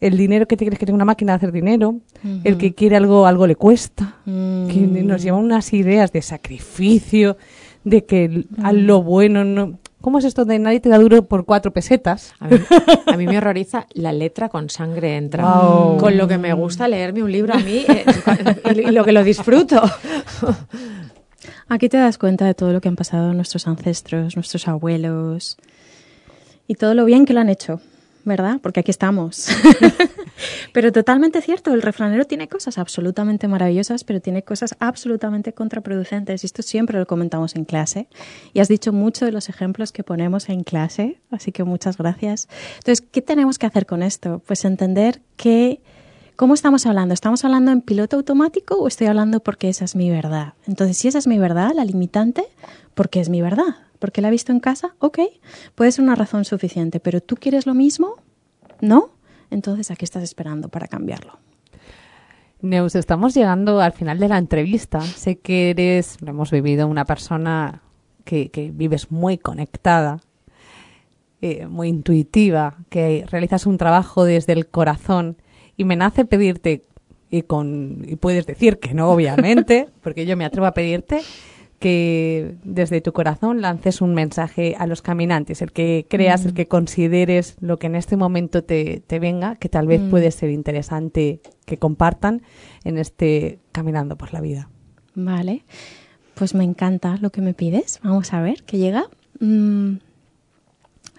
el dinero que te crees que tiene una máquina de hacer dinero, el que quiere algo, algo le cuesta, mm. que nos lleva unas ideas de sacrificio, de que a lo bueno no... ¿Cómo es esto de nadie te da duro por cuatro pesetas? A mí, me horroriza la letra con sangre entra. Con lo que me gusta leerme un libro a mí eh, y lo que lo disfruto. Aquí te das cuenta de todo lo que han pasado nuestros ancestros, nuestros abuelos y todo lo bien que lo han hecho. ¿verdad? Porque aquí estamos. pero totalmente cierto, el refranero tiene cosas absolutamente maravillosas, pero tiene cosas absolutamente contraproducentes. Y esto siempre lo comentamos en clase. Y has dicho mucho de los ejemplos que ponemos en clase, así que muchas gracias. Entonces, ¿qué tenemos que hacer con esto? Pues entender que... ¿Cómo estamos hablando? ¿Estamos hablando en piloto automático o estoy hablando porque esa es mi verdad? Entonces, si esa es mi verdad, la limitante, porque es mi verdad porque la ha visto en casa, ok, puede ser una razón suficiente, pero tú quieres lo mismo, ¿no? Entonces, ¿a qué estás esperando para cambiarlo? Neus, estamos llegando al final de la entrevista. Sé que eres, lo hemos vivido, una persona que, que vives muy conectada, eh, muy intuitiva, que realizas un trabajo desde el corazón y me nace pedirte, y, con, y puedes decir que no, obviamente, porque yo me atrevo a pedirte, que desde tu corazón lances un mensaje a los caminantes, el que creas, el mm. que consideres lo que en este momento te, te venga, que tal vez mm. puede ser interesante que compartan en este Caminando por la Vida. Vale, pues me encanta lo que me pides. Vamos a ver qué llega. Mm,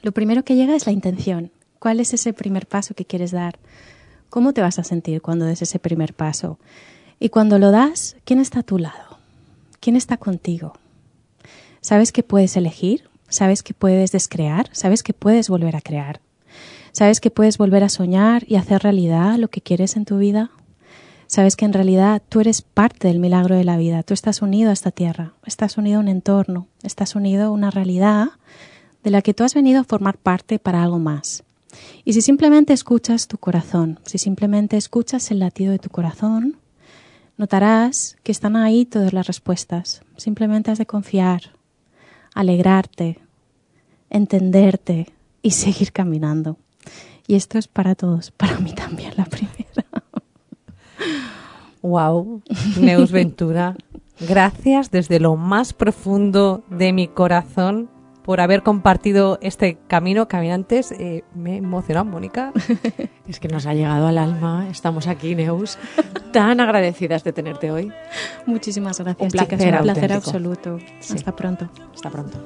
lo primero que llega es la intención. ¿Cuál es ese primer paso que quieres dar? ¿Cómo te vas a sentir cuando des ese primer paso? Y cuando lo das, ¿quién está a tu lado? ¿Quién está contigo? ¿Sabes que puedes elegir? ¿Sabes que puedes descrear? ¿Sabes que puedes volver a crear? ¿Sabes que puedes volver a soñar y hacer realidad lo que quieres en tu vida? ¿Sabes que en realidad tú eres parte del milagro de la vida? Tú estás unido a esta tierra, estás unido a un entorno, estás unido a una realidad de la que tú has venido a formar parte para algo más. Y si simplemente escuchas tu corazón, si simplemente escuchas el latido de tu corazón, Notarás que están ahí todas las respuestas. Simplemente has de confiar, alegrarte, entenderte y seguir caminando. Y esto es para todos, para mí también la primera. Wow, Neus Ventura, gracias desde lo más profundo de mi corazón por haber compartido este camino, caminantes. Eh, me he emocionado, Mónica. Es que nos ha llegado al alma. Estamos aquí, Neus, tan agradecidas de tenerte hoy. Muchísimas gracias, un placer, Un placer absoluto. Hasta pronto. Hasta pronto.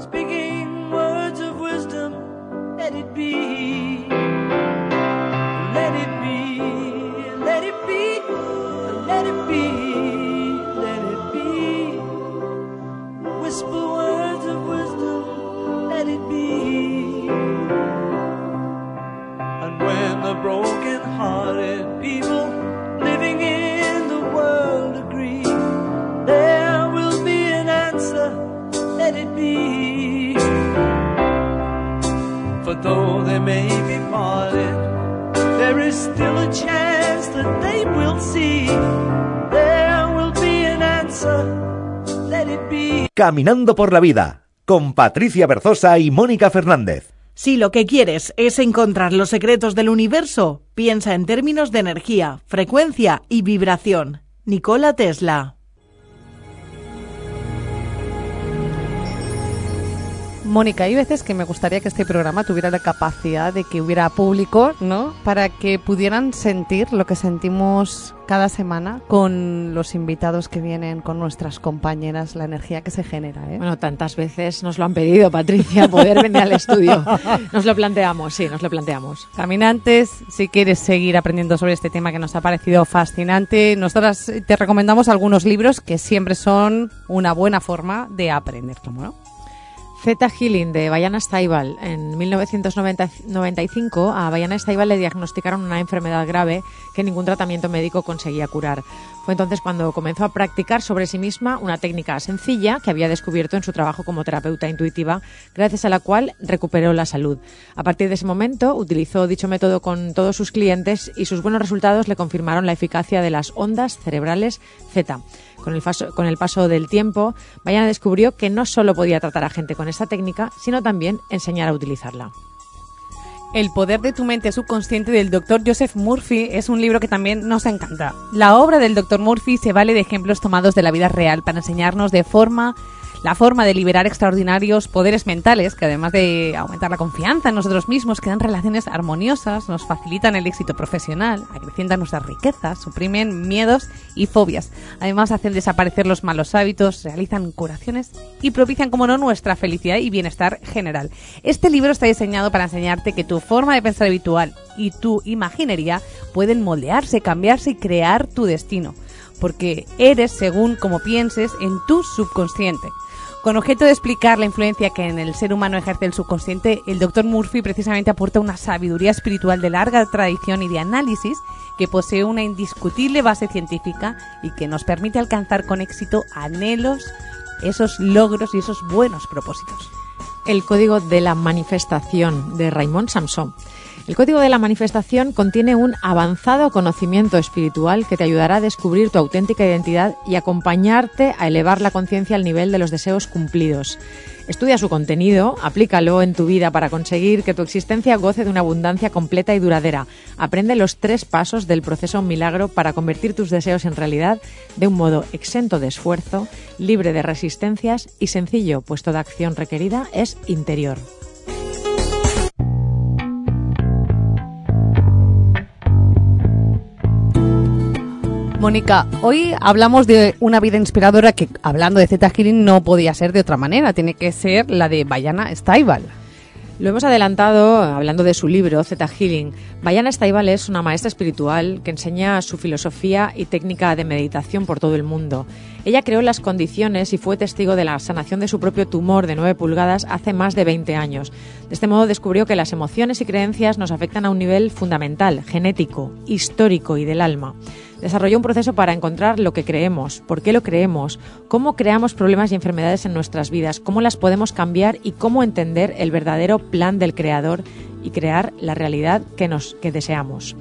speaking words of wisdom, let it be. Let it be, let it be, let it be, let it be. Whisper Caminando por la vida con Patricia Berzosa y Mónica Fernández. Si lo que quieres es encontrar los secretos del universo, piensa en términos de energía, frecuencia y vibración. Nikola Tesla. Mónica, hay veces que me gustaría que este programa tuviera la capacidad de que hubiera público, ¿no? Para que pudieran sentir lo que sentimos cada semana con los invitados que vienen, con nuestras compañeras, la energía que se genera. ¿eh? Bueno, tantas veces nos lo han pedido, Patricia, poder venir al estudio. Nos lo planteamos, sí, nos lo planteamos. Caminantes, si quieres seguir aprendiendo sobre este tema que nos ha parecido fascinante, nosotras te recomendamos algunos libros que siempre son una buena forma de aprender, ¿no? Zeta Healing de Bayana Staibal. En 1995 a Bayana Staibal le diagnosticaron una enfermedad grave que ningún tratamiento médico conseguía curar. Fue entonces cuando comenzó a practicar sobre sí misma una técnica sencilla que había descubierto en su trabajo como terapeuta intuitiva, gracias a la cual recuperó la salud. A partir de ese momento utilizó dicho método con todos sus clientes y sus buenos resultados le confirmaron la eficacia de las ondas cerebrales Zeta. Con el, paso, con el paso del tiempo, Bayana descubrió que no solo podía tratar a gente con esta técnica, sino también enseñar a utilizarla. El poder de tu mente subconsciente del Dr. Joseph Murphy es un libro que también nos encanta. La obra del Dr. Murphy se vale de ejemplos tomados de la vida real para enseñarnos de forma la forma de liberar extraordinarios poderes mentales que además de aumentar la confianza en nosotros mismos, crean relaciones armoniosas, nos facilitan el éxito profesional, acrecientan nuestras riquezas, suprimen miedos y fobias. Además hacen desaparecer los malos hábitos, realizan curaciones y propician, como no, nuestra felicidad y bienestar general. Este libro está diseñado para enseñarte que tu forma de pensar habitual y tu imaginería pueden moldearse, cambiarse y crear tu destino porque eres según como pienses en tu subconsciente. Con objeto de explicar la influencia que en el ser humano ejerce el subconsciente, el Dr. Murphy precisamente aporta una sabiduría espiritual de larga tradición y de análisis que posee una indiscutible base científica y que nos permite alcanzar con éxito anhelos, esos logros y esos buenos propósitos. El código de la manifestación de Raymond Samson. El código de la manifestación contiene un avanzado conocimiento espiritual que te ayudará a descubrir tu auténtica identidad y acompañarte a elevar la conciencia al nivel de los deseos cumplidos. Estudia su contenido, aplícalo en tu vida para conseguir que tu existencia goce de una abundancia completa y duradera. Aprende los tres pasos del proceso milagro para convertir tus deseos en realidad de un modo exento de esfuerzo, libre de resistencias y sencillo, pues toda acción requerida es interior. Mónica, hoy hablamos de una vida inspiradora que, hablando de Zeta Healing, no podía ser de otra manera. Tiene que ser la de Bayana Staibal. Lo hemos adelantado hablando de su libro, Zeta Healing. Bayana Staibal es una maestra espiritual que enseña su filosofía y técnica de meditación por todo el mundo. Ella creó las condiciones y fue testigo de la sanación de su propio tumor de 9 pulgadas hace más de 20 años. De este modo descubrió que las emociones y creencias nos afectan a un nivel fundamental, genético, histórico y del alma desarrolló un proceso para encontrar lo que creemos, por qué lo creemos, cómo creamos problemas y enfermedades en nuestras vidas, cómo las podemos cambiar y cómo entender el verdadero plan del Creador y crear la realidad que, nos, que deseamos.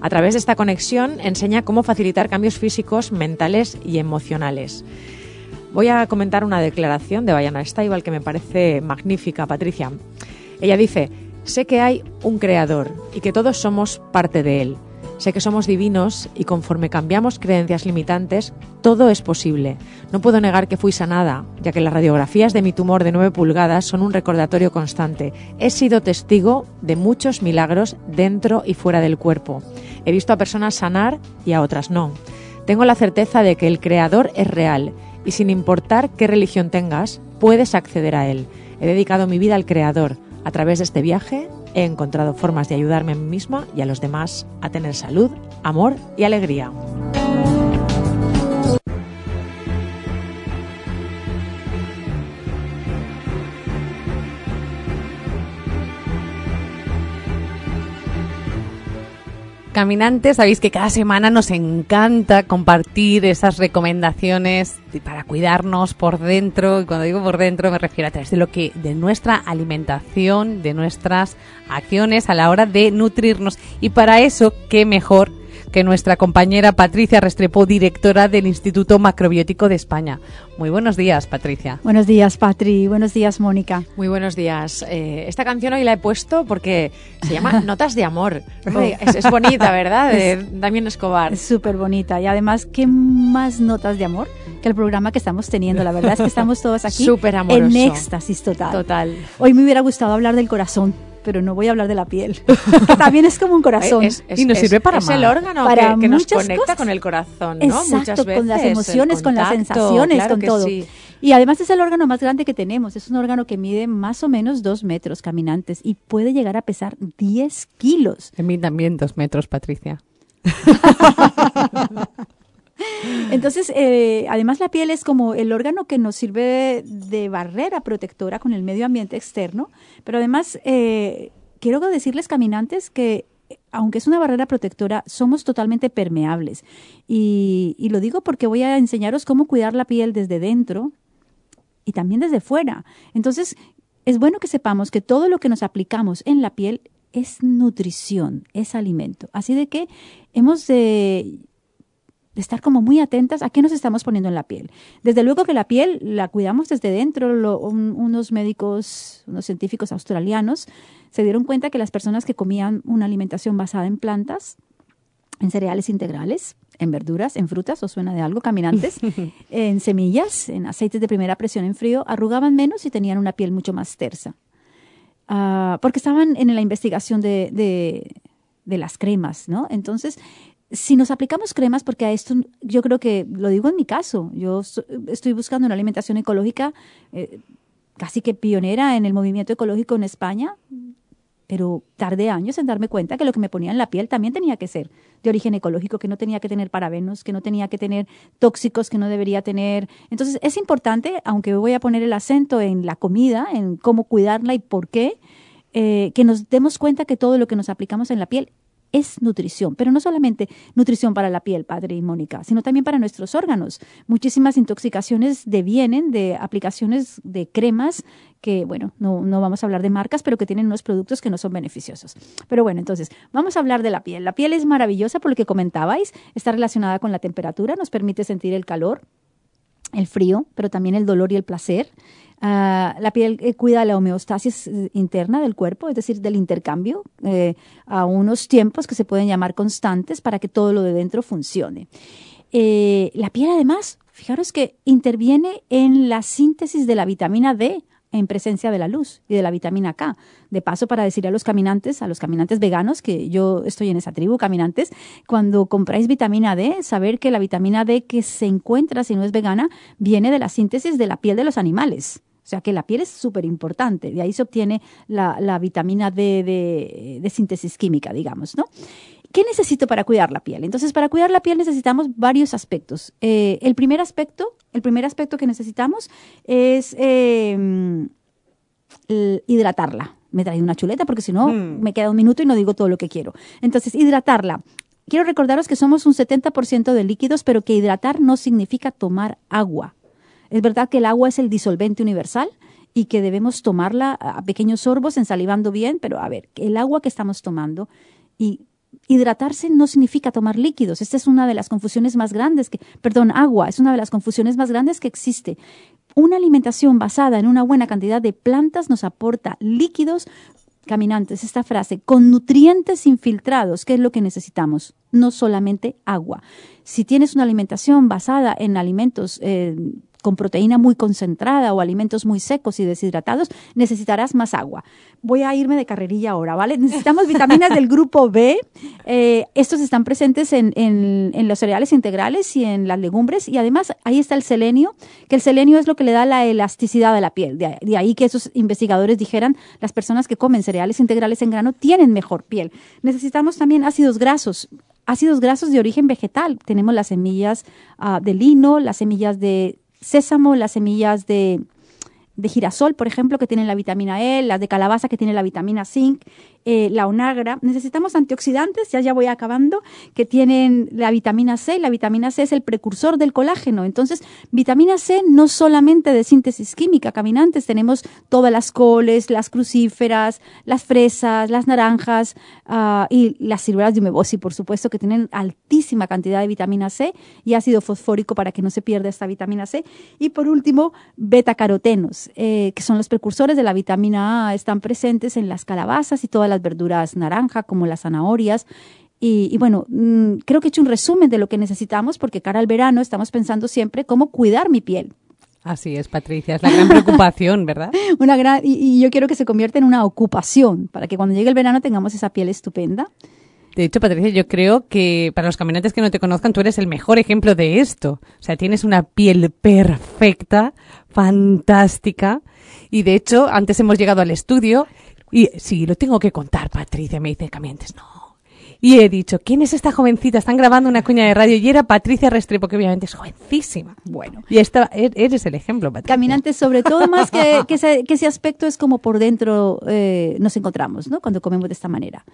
A través de esta conexión enseña cómo facilitar cambios físicos, mentales y emocionales. Voy a comentar una declaración de Bayana Staibal que me parece magnífica, Patricia. Ella dice, sé que hay un creador y que todos somos parte de él. Sé que somos divinos y conforme cambiamos creencias limitantes, todo es posible. No puedo negar que fui sanada, ya que las radiografías de mi tumor de 9 pulgadas son un recordatorio constante. He sido testigo de muchos milagros dentro y fuera del cuerpo. He visto a personas sanar y a otras no. Tengo la certeza de que el Creador es real y sin importar qué religión tengas, puedes acceder a Él. He dedicado mi vida al Creador. A través de este viaje he encontrado formas de ayudarme a mí misma y a los demás a tener salud, amor y alegría. Caminantes, sabéis que cada semana nos encanta compartir esas recomendaciones para cuidarnos por dentro. Y cuando digo por dentro me refiero a través de lo que, de nuestra alimentación, de nuestras acciones a la hora de nutrirnos. Y para eso, qué mejor que nuestra compañera Patricia Restrepo, directora del Instituto Macrobiótico de España. Muy buenos días, Patricia. Buenos días, Patri. Buenos días, Mónica. Muy buenos días. Eh, esta canción hoy la he puesto porque se llama Notas de Amor. Es, bonita, ¿verdad? De Damien Escobar. Es súper bonita. Y además, ¿qué más notas de amor que el programa que estamos teniendo. La verdad es que estamos todos aquí Súper en éxtasis total. Total. Hoy me hubiera gustado hablar del corazón, pero no voy a hablar de la piel, que también es como un corazón. Es, es- Y nos es- sirve para es más. el órgano Para que, que nos muchas conecta cosas. con el corazón, ¿no? Exacto, Muchas veces, con las emociones, con las sensaciones, claro con todo. sí. Y además es el órgano más grande que tenemos. Es un órgano que mide más o menos dos metros caminantes y puede llegar a pesar 10 kilos. En mí también dos metros, Patricia. Entonces, eh, además la piel es como el órgano que nos sirve de barrera protectora con el medio ambiente externo, pero además eh, quiero decirles, caminantes, que aunque es una barrera protectora, somos totalmente permeables. Y, y lo digo porque voy a enseñaros cómo cuidar la piel desde dentro y también desde fuera. Entonces, es bueno que sepamos que todo lo que nos aplicamos en la piel es nutrición, es alimento. Así de que hemos de de estar como muy atentas a qué nos estamos poniendo en la piel. Desde luego que la piel la cuidamos desde dentro. Lo- un- unos médicos, unos científicos australianos se dieron cuenta que las personas que comían una alimentación basada en plantas, en cereales integrales, en verduras, en frutas, ¿os suena de algo? Caminantes, en semillas, en aceites de primera presión en frío, arrugaban menos y tenían una piel mucho más tersa. Ah, porque estaban en la investigación de, de- de las cremas, ¿no? Entonces, si nos aplicamos cremas, porque a esto yo creo que, lo digo en mi caso, yo estoy buscando una alimentación ecológica eh, casi que pionera en el movimiento ecológico en España, pero tardé años en darme cuenta que lo que me ponía en la piel también tenía que ser de origen ecológico, que no tenía que tener parabenos, que no tenía que tener tóxicos, que no debería tener. Entonces es importante, aunque voy a poner el acento en la comida, en cómo cuidarla y por qué, eh, que nos demos cuenta que todo lo que nos aplicamos en la piel es nutrición, pero no solamente nutrición para la piel, padre y Mónica, sino también para nuestros órganos. Muchísimas intoxicaciones devienen de aplicaciones de cremas que, bueno, no, no vamos a hablar de marcas, pero que tienen unos productos que no son beneficiosos. Pero bueno, entonces, vamos a hablar de la piel. La piel es maravillosa por lo que comentabais, está relacionada con la temperatura, nos permite sentir el calor, el frío, pero también el dolor y el placer. Ah, la piel eh, cuida la homeostasis eh, interna del cuerpo, es decir, del intercambio eh, a unos tiempos que se pueden llamar constantes para que todo lo de dentro funcione. La piel además, fijaros que interviene en la síntesis de la vitamina D en presencia de la luz y de la vitamina K. De paso, para decir a los caminantes, a los caminantes veganos, que yo estoy en esa tribu, caminantes, cuando compráis vitamina D, saber que la vitamina D que se encuentra, si no es vegana, viene de la síntesis de la piel de los animales. O sea que la piel es súper importante, de ahí se obtiene la, la vitamina D de, de síntesis química, digamos, ¿no? ¿Qué necesito para cuidar la piel? Entonces, para cuidar la piel necesitamos varios aspectos. Eh, el primer aspecto, el primer aspecto que necesitamos es eh, el hidratarla. Me trae una chuleta porque si no me queda un minuto y no digo todo lo que quiero. Entonces, hidratarla. Quiero recordaros que somos un 70% de líquidos, pero que hidratar no significa tomar agua. Es verdad que el agua es el disolvente universal y que debemos tomarla a pequeños sorbos, ensalivando bien, pero a ver, el agua que estamos tomando y hidratarse no significa tomar líquidos. Esta es una de las confusiones más grandes que, perdón, agua es una de las confusiones más grandes que existe. Una alimentación basada en una buena cantidad de plantas nos aporta líquidos caminantes, esta frase, con nutrientes infiltrados, que es lo que necesitamos, no solamente agua. Si tienes una alimentación basada en alimentos eh, con proteína muy concentrada o alimentos muy secos y deshidratados, necesitarás más agua. Voy a irme de carrerilla ahora, ¿vale? Necesitamos vitaminas del grupo B. Eh, estos están presentes en, los cereales integrales y en las legumbres. Y además ahí está el selenio, que el selenio es lo que le da la elasticidad a la piel. De, de ahí que esos investigadores dijeran, las personas que comen cereales integrales en grano tienen mejor piel. Necesitamos también ácidos grasos ácidos grasos de origen vegetal. Tenemos las semillas uh, de lino, las semillas de sésamo, las semillas de, de, girasol, por ejemplo, que tienen la vitamina E, las de calabaza que tienen la vitamina zinc, eh, la onagra. Necesitamos antioxidantes, ya ya voy acabando, que tienen la vitamina C. La vitamina C es el precursor del colágeno. Entonces, vitamina C no solamente de síntesis química, caminantes, tenemos todas las coles, las crucíferas, las fresas, las naranjas uh, y las ciruelas de umebosi, por supuesto, que tienen altísima cantidad de vitamina C y ácido fosfórico para que no se pierda esta vitamina C. Y por último, betacarotenos, eh, que son los precursores de la vitamina A, están presentes en las calabazas y todas las verduras naranja, como las zanahorias. Y, bueno, mm, creo que he hecho un resumen de lo que necesitamos porque cara al verano estamos pensando siempre cómo cuidar mi piel. Así es, Patricia, es la gran preocupación, ¿verdad? una gran, y, y, yo quiero que se convierta en una ocupación para que cuando llegue el verano tengamos esa piel estupenda. De hecho, Patricia, yo creo que para los caminantes que no te conozcan, tú eres el mejor ejemplo de esto. O sea, tienes una piel perfecta, fantástica. Y de hecho, antes hemos llegado al estudio y sí, lo tengo que contar, Patricia. Me dice, caminantes, no. Y he dicho, ¿quién es esta jovencita? Están grabando una cuña de radio y era Patricia Restrepo, que obviamente es jovencísima. Bueno. Y esta, e-, eres el ejemplo, Patricia. Caminantes, sobre todo más que, que, ese, que ese aspecto es como por dentro eh, nos encontramos, ¿no? Cuando comemos de esta manera.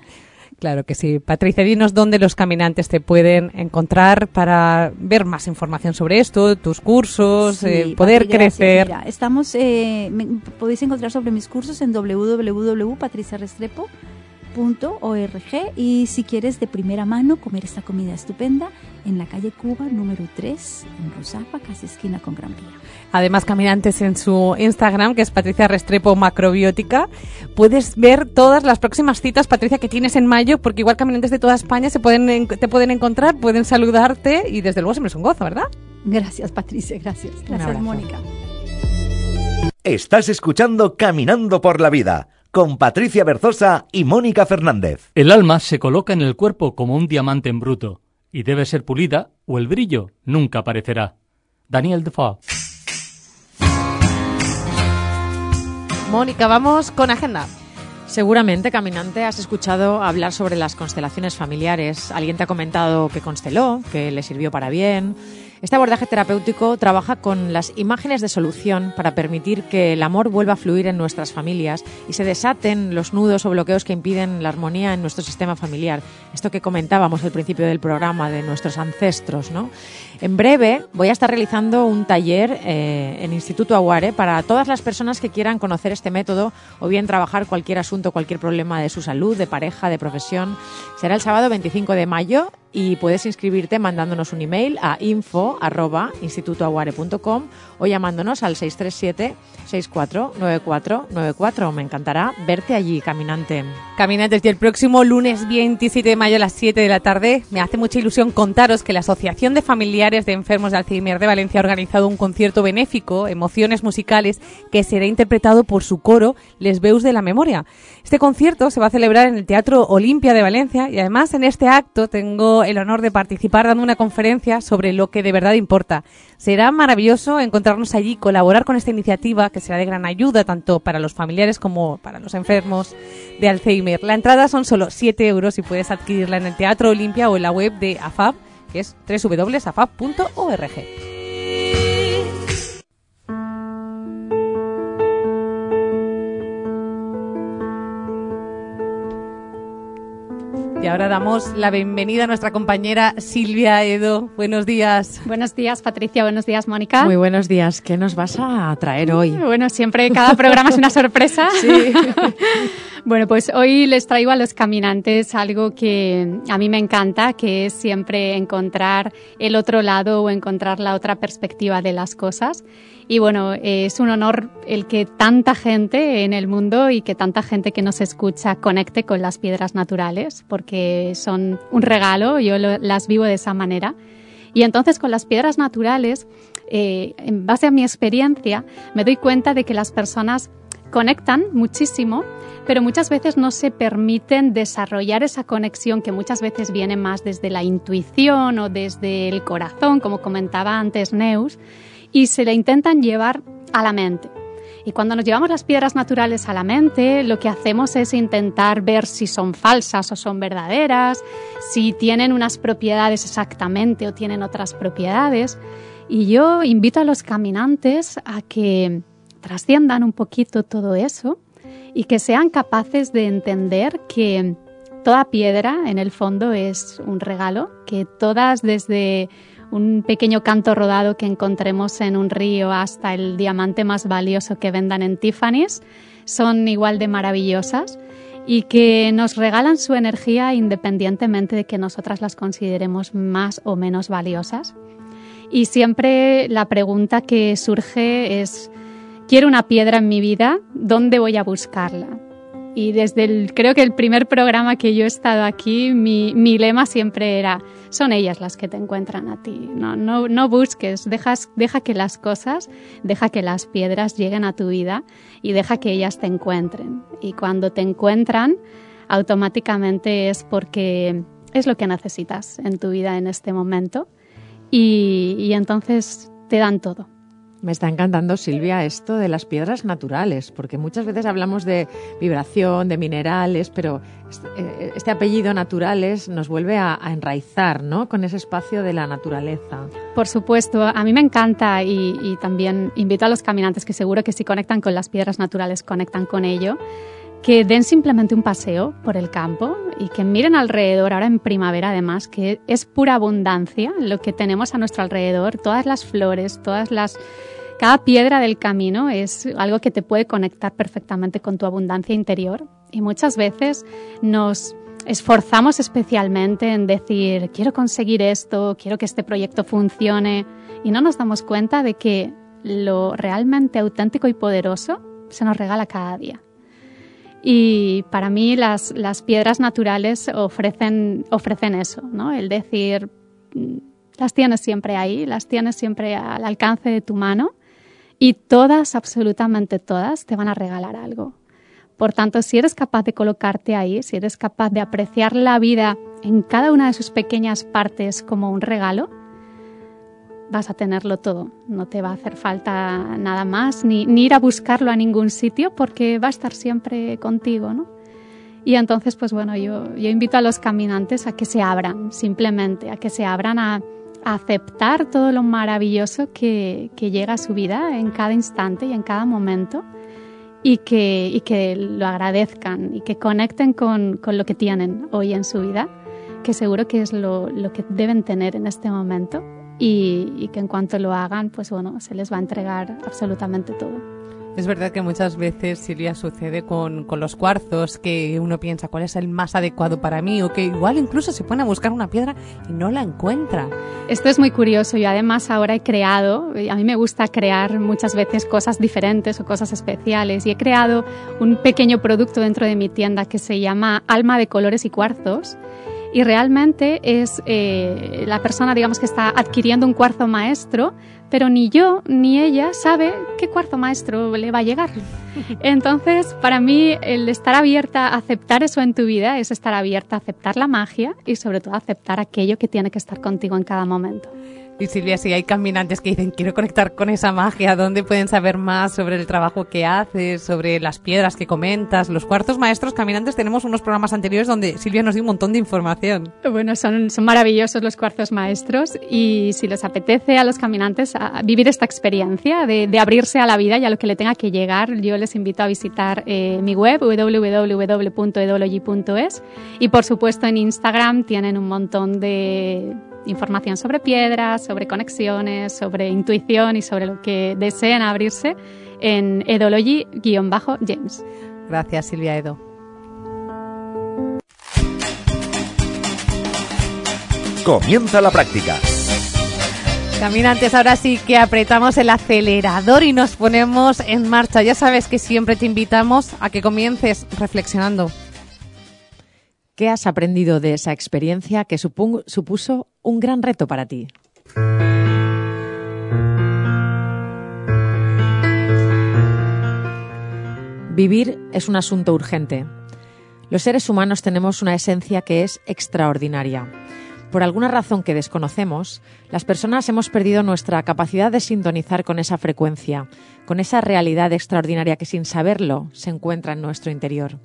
Claro que sí. Patricia, dinos dónde los caminantes te pueden encontrar para ver más información sobre esto, tus cursos, Sí, eh, poder Patri, crecer. Mira, estamos, eh, me- podéis encontrar sobre mis cursos en www.patriciarestrepo.org y si quieres de primera mano comer esta comida estupenda en la calle Cuba número 3 en Rosapa, casi esquina con Gran Vía. Además, caminantes en su Instagram, que es Patricia Restrepo Macrobiótica, puedes ver todas las próximas citas, Patricia, que tienes en mayo, porque igual caminantes de toda España se pueden, en- te pueden encontrar, pueden saludarte y desde luego siempre es un gozo, ¿verdad? Gracias Patricia, gracias. Gracias. Mónica. Estás escuchando Caminando por la Vida con Patricia Berzosa y Mónica Fernández. El alma se coloca en el cuerpo como un diamante en bruto y debe ser pulida o el brillo nunca aparecerá. Daniel Defoe. Mónica, vamos con agenda. Seguramente, caminante, has escuchado hablar sobre las constelaciones familiares. Alguien te ha comentado que consteló, que le sirvió para bien. Este abordaje terapéutico trabaja con las imágenes de solución para permitir que el amor vuelva a fluir en nuestras familias y se desaten los nudos o bloqueos que impiden la armonía en nuestro sistema familiar. Esto que comentábamos al principio del programa de nuestros ancestros, ¿no? En breve voy a estar realizando un taller eh, en Instituto Aguare para todas las personas que quieran conocer este método o bien trabajar cualquier asunto, cualquier problema de su salud, de pareja, de profesión. Será el sábado 25 de mayo y puedes inscribirte mandándonos un email a info@institutoaguare.com o llamándonos al 637 649494. Me encantará verte allí, caminante. Caminantes, y el próximo lunes 27 de mayo a las 7 de la tarde me hace mucha ilusión contaros que la Asociación de Familiares de Enfermos de Alzheimer de Valencia ha organizado un concierto benéfico, Emociones Musicales, que será interpretado por su coro Les Veus de la Memoria. Este concierto se va a celebrar en el Teatro Olimpia de Valencia y además en este acto tengo el honor de participar dando una conferencia sobre lo que de verdad importa. Será maravilloso encontrarnos allí, colaborar con esta iniciativa que será de gran ayuda tanto para los familiares como para los enfermos de Alzheimer. La entrada son solo 7 euros y puedes adquirirla en el Teatro Olimpia o en la web de AFAB, que es www.afab.org. Y ahora damos la bienvenida a nuestra compañera Silvia Edo. Buenos días. Buenos días, Patricia. Buenos días, Mónica. Muy buenos días. ¿Qué nos vas a traer hoy? Bueno, siempre cada programa es una sorpresa. Sí. bueno, pues hoy les traigo a los caminantes algo que a mí me encanta, que es siempre encontrar el otro lado o encontrar la otra perspectiva de las cosas. Y bueno, es un honor el que tanta gente en el mundo y que tanta gente que nos escucha conecte con las piedras naturales, porque son un regalo, yo las vivo de esa manera. Y entonces con las piedras naturales, eh, en base a mi experiencia, me doy cuenta de que las personas conectan muchísimo, pero muchas veces no se permiten desarrollar esa conexión que muchas veces viene más desde la intuición o desde el corazón, como comentaba antes Neus, y se la intentan llevar a la mente. Y cuando nos llevamos las piedras naturales a la mente, lo que hacemos es intentar ver si son falsas o son verdaderas, si tienen unas propiedades exactamente o tienen otras propiedades. Y yo invito a los caminantes a que trasciendan un poquito todo eso y que sean capaces de entender que toda piedra en el fondo es un regalo, que todas desde un pequeño canto rodado que encontremos en un río hasta el diamante más valioso que vendan en Tiffany's son igual de maravillosas y que nos regalan su energía independientemente de que nosotras las consideremos más o menos valiosas. Y siempre la pregunta que surge es, quiero una piedra en mi vida, ¿dónde voy a buscarla? Y desde el, creo que el primer programa que yo he estado aquí, mi, mi lema siempre era, son ellas las que te encuentran a ti. No, no, no busques, dejas, deja que las cosas, deja que las piedras lleguen a tu vida y deja que ellas te encuentren. Y cuando te encuentran, automáticamente es porque es lo que necesitas en tu vida en este momento y, y entonces te dan todo. Me está encantando, Silvia, esto de las piedras naturales, porque muchas veces hablamos de vibración, de minerales, pero este, eh, este apellido naturales nos vuelve a, a, enraizar, ¿no? Con ese espacio de la naturaleza. Por supuesto, a mí me encanta y, y también invito a los caminantes que seguro que si conectan con las piedras naturales, conectan con ello que den simplemente un paseo por el campo y que miren alrededor, ahora en primavera además, que es pura abundancia lo que tenemos a nuestro alrededor, todas las flores, todas las... Cada piedra del camino es algo que te puede conectar perfectamente con tu abundancia interior y muchas veces nos esforzamos especialmente en decir, quiero conseguir esto, quiero que este proyecto funcione y no nos damos cuenta de que lo realmente auténtico y poderoso se nos regala cada día. Y para mí las, las piedras naturales ofrecen, ofrecen eso, ¿no? El decir, las tienes siempre ahí, las tienes siempre al alcance de tu mano y todas, absolutamente todas, te van a regalar algo. Por tanto, si eres capaz de colocarte ahí, si eres capaz de apreciar la vida en cada una de sus pequeñas partes como un regalo, vas a tenerlo todo. No te va a hacer falta nada más, ni, ni, ir a buscarlo a ningún sitio porque va a estar siempre contigo, ¿no? Y entonces, pues bueno, yo, yo invito a los caminantes a que se abran, simplemente, a que se abran a, aceptar todo lo maravilloso que, que, llega a su vida en cada instante y en cada momento y que, y que lo agradezcan y que conecten con, con, lo que tienen hoy en su vida, que seguro que es lo, lo que deben tener en este momento y, y, que en cuanto lo hagan, pues bueno, se les va a entregar absolutamente todo. Es verdad que muchas veces, Silvia, sucede con, con, los cuarzos que uno piensa cuál es el más adecuado para mí o que igual incluso se pone a buscar una piedra y no la encuentra. Esto es muy curioso. Yo además ahora he creado, a mí me gusta crear muchas veces cosas diferentes o cosas especiales y he creado un pequeño producto dentro de mi tienda que se llama Alma de Colores y Cuarzos y realmente es eh, la persona, digamos, que está adquiriendo un cuarzo maestro, pero ni yo ni ella sabe qué cuarzo maestro le va a llegar. Entonces, para mí, el estar abierta a aceptar eso en tu vida es estar abierta a aceptar la magia y sobre todo a aceptar aquello que tiene que estar contigo en cada momento. Y Silvia, si hay caminantes que dicen quiero conectar con esa magia, ¿dónde pueden saber más sobre el trabajo que haces, sobre las piedras que comentas, los cuartos maestros caminantes? Tenemos unos programas anteriores donde Silvia nos dio un montón de información. Bueno, son, son maravillosos los cuartos maestros y si les apetece a los caminantes vivir esta experiencia de, de, abrirse a la vida y a lo que le tenga que llegar, yo les invito a visitar eh, mi web www.edology.es y por supuesto en Instagram tienen un montón de información sobre piedras, sobre conexiones, sobre intuición y sobre lo que deseen abrirse en edology-james. Gracias, Silvia Edo. Comienza la práctica. Caminantes, ahora sí que apretamos el acelerador y nos ponemos en marcha. Ya sabes que siempre te invitamos a que comiences reflexionando. ¿Qué has aprendido de esa experiencia que supuso un gran reto para ti? Vivir es un asunto urgente. Los seres humanos tenemos una esencia que es extraordinaria. Por alguna razón que desconocemos, las personas hemos perdido nuestra capacidad de sintonizar con esa frecuencia, con esa realidad extraordinaria que sin saberlo se encuentra en nuestro interior.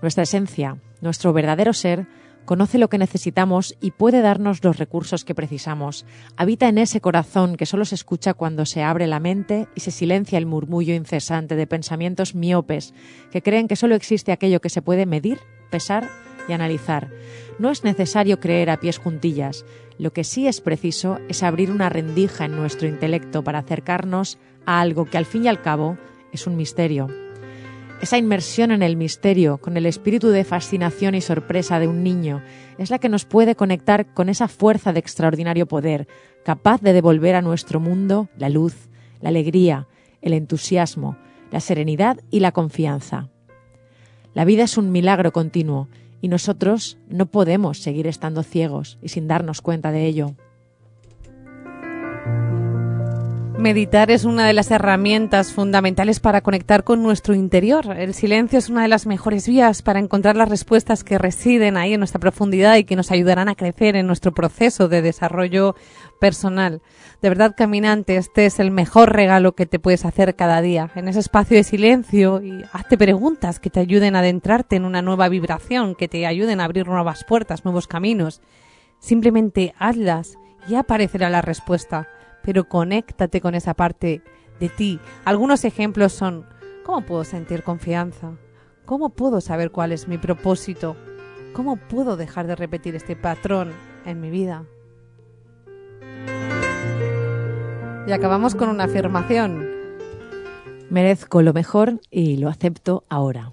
Nuestra esencia, nuestro verdadero ser, conoce lo que necesitamos y puede darnos los recursos que precisamos. Habita en ese corazón que solo se escucha cuando se abre la mente y se silencia el murmullo incesante de pensamientos miopes que creen que solo existe aquello que se puede medir, pesar y analizar. No es necesario creer a pies juntillas. Lo que sí es preciso es abrir una rendija en nuestro intelecto para acercarnos a algo que al fin y al cabo es un misterio esa inmersión en el misterio, con el espíritu de fascinación y sorpresa de un niño, es la que nos puede conectar con esa fuerza de extraordinario poder, capaz de devolver a nuestro mundo la luz, la alegría, el entusiasmo, la serenidad y la confianza. La vida es un milagro continuo y nosotros no podemos seguir estando ciegos y sin darnos cuenta de ello. Meditar es una de las herramientas fundamentales para conectar con nuestro interior. El silencio es una de las mejores vías para encontrar las respuestas que residen ahí en nuestra profundidad y que nos ayudarán a crecer en nuestro proceso de desarrollo personal. De verdad, caminante, este es el mejor regalo que te puedes hacer cada día. En ese espacio de silencio y hazte preguntas que te ayuden a adentrarte en una nueva vibración, que te ayuden a abrir nuevas puertas, nuevos caminos. Simplemente hazlas y aparecerá la respuesta pero conéctate con esa parte de ti. Algunos ejemplos son, ¿cómo puedo sentir confianza? ¿Cómo puedo saber cuál es mi propósito? ¿Cómo puedo dejar de repetir este patrón en mi vida? Y acabamos con una afirmación. Merezco lo mejor y lo acepto ahora.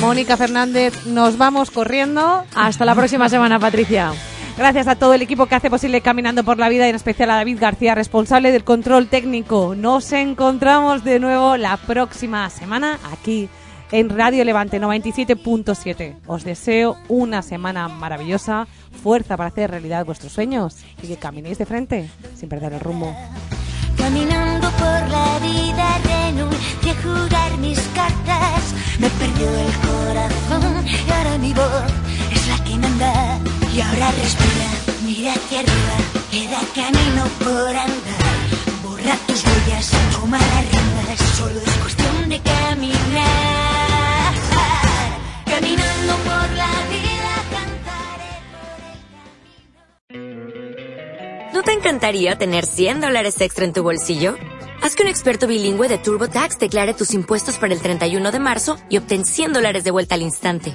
Mónica Fernández, nos vamos corriendo. Hasta la próxima semana, Patricia. Gracias a todo el equipo que hace posible Caminando por la Vida y en especial a David García, responsable del control técnico. Nos encontramos de nuevo la próxima semana aquí en Radio Levante 97.7. Os deseo una semana maravillosa, fuerza para hacer realidad vuestros sueños y que caminéis de frente sin perder el rumbo. Caminando por la vida renuncié a jugar mis cartas. Me perdió el corazón y ahora mi voz es la que manda. Y ahora respira, mira hacia arriba, queda camino por andar. Borra tus huellas, toma las riendas, solo es cuestión de caminar. Caminando por la vida, cantaré por el ¿No te encantaría tener 100 dólares extra en tu bolsillo? Haz que un experto bilingüe de TurboTax declare tus impuestos para el 31 de marzo y obtén 100 dólares de vuelta al instante.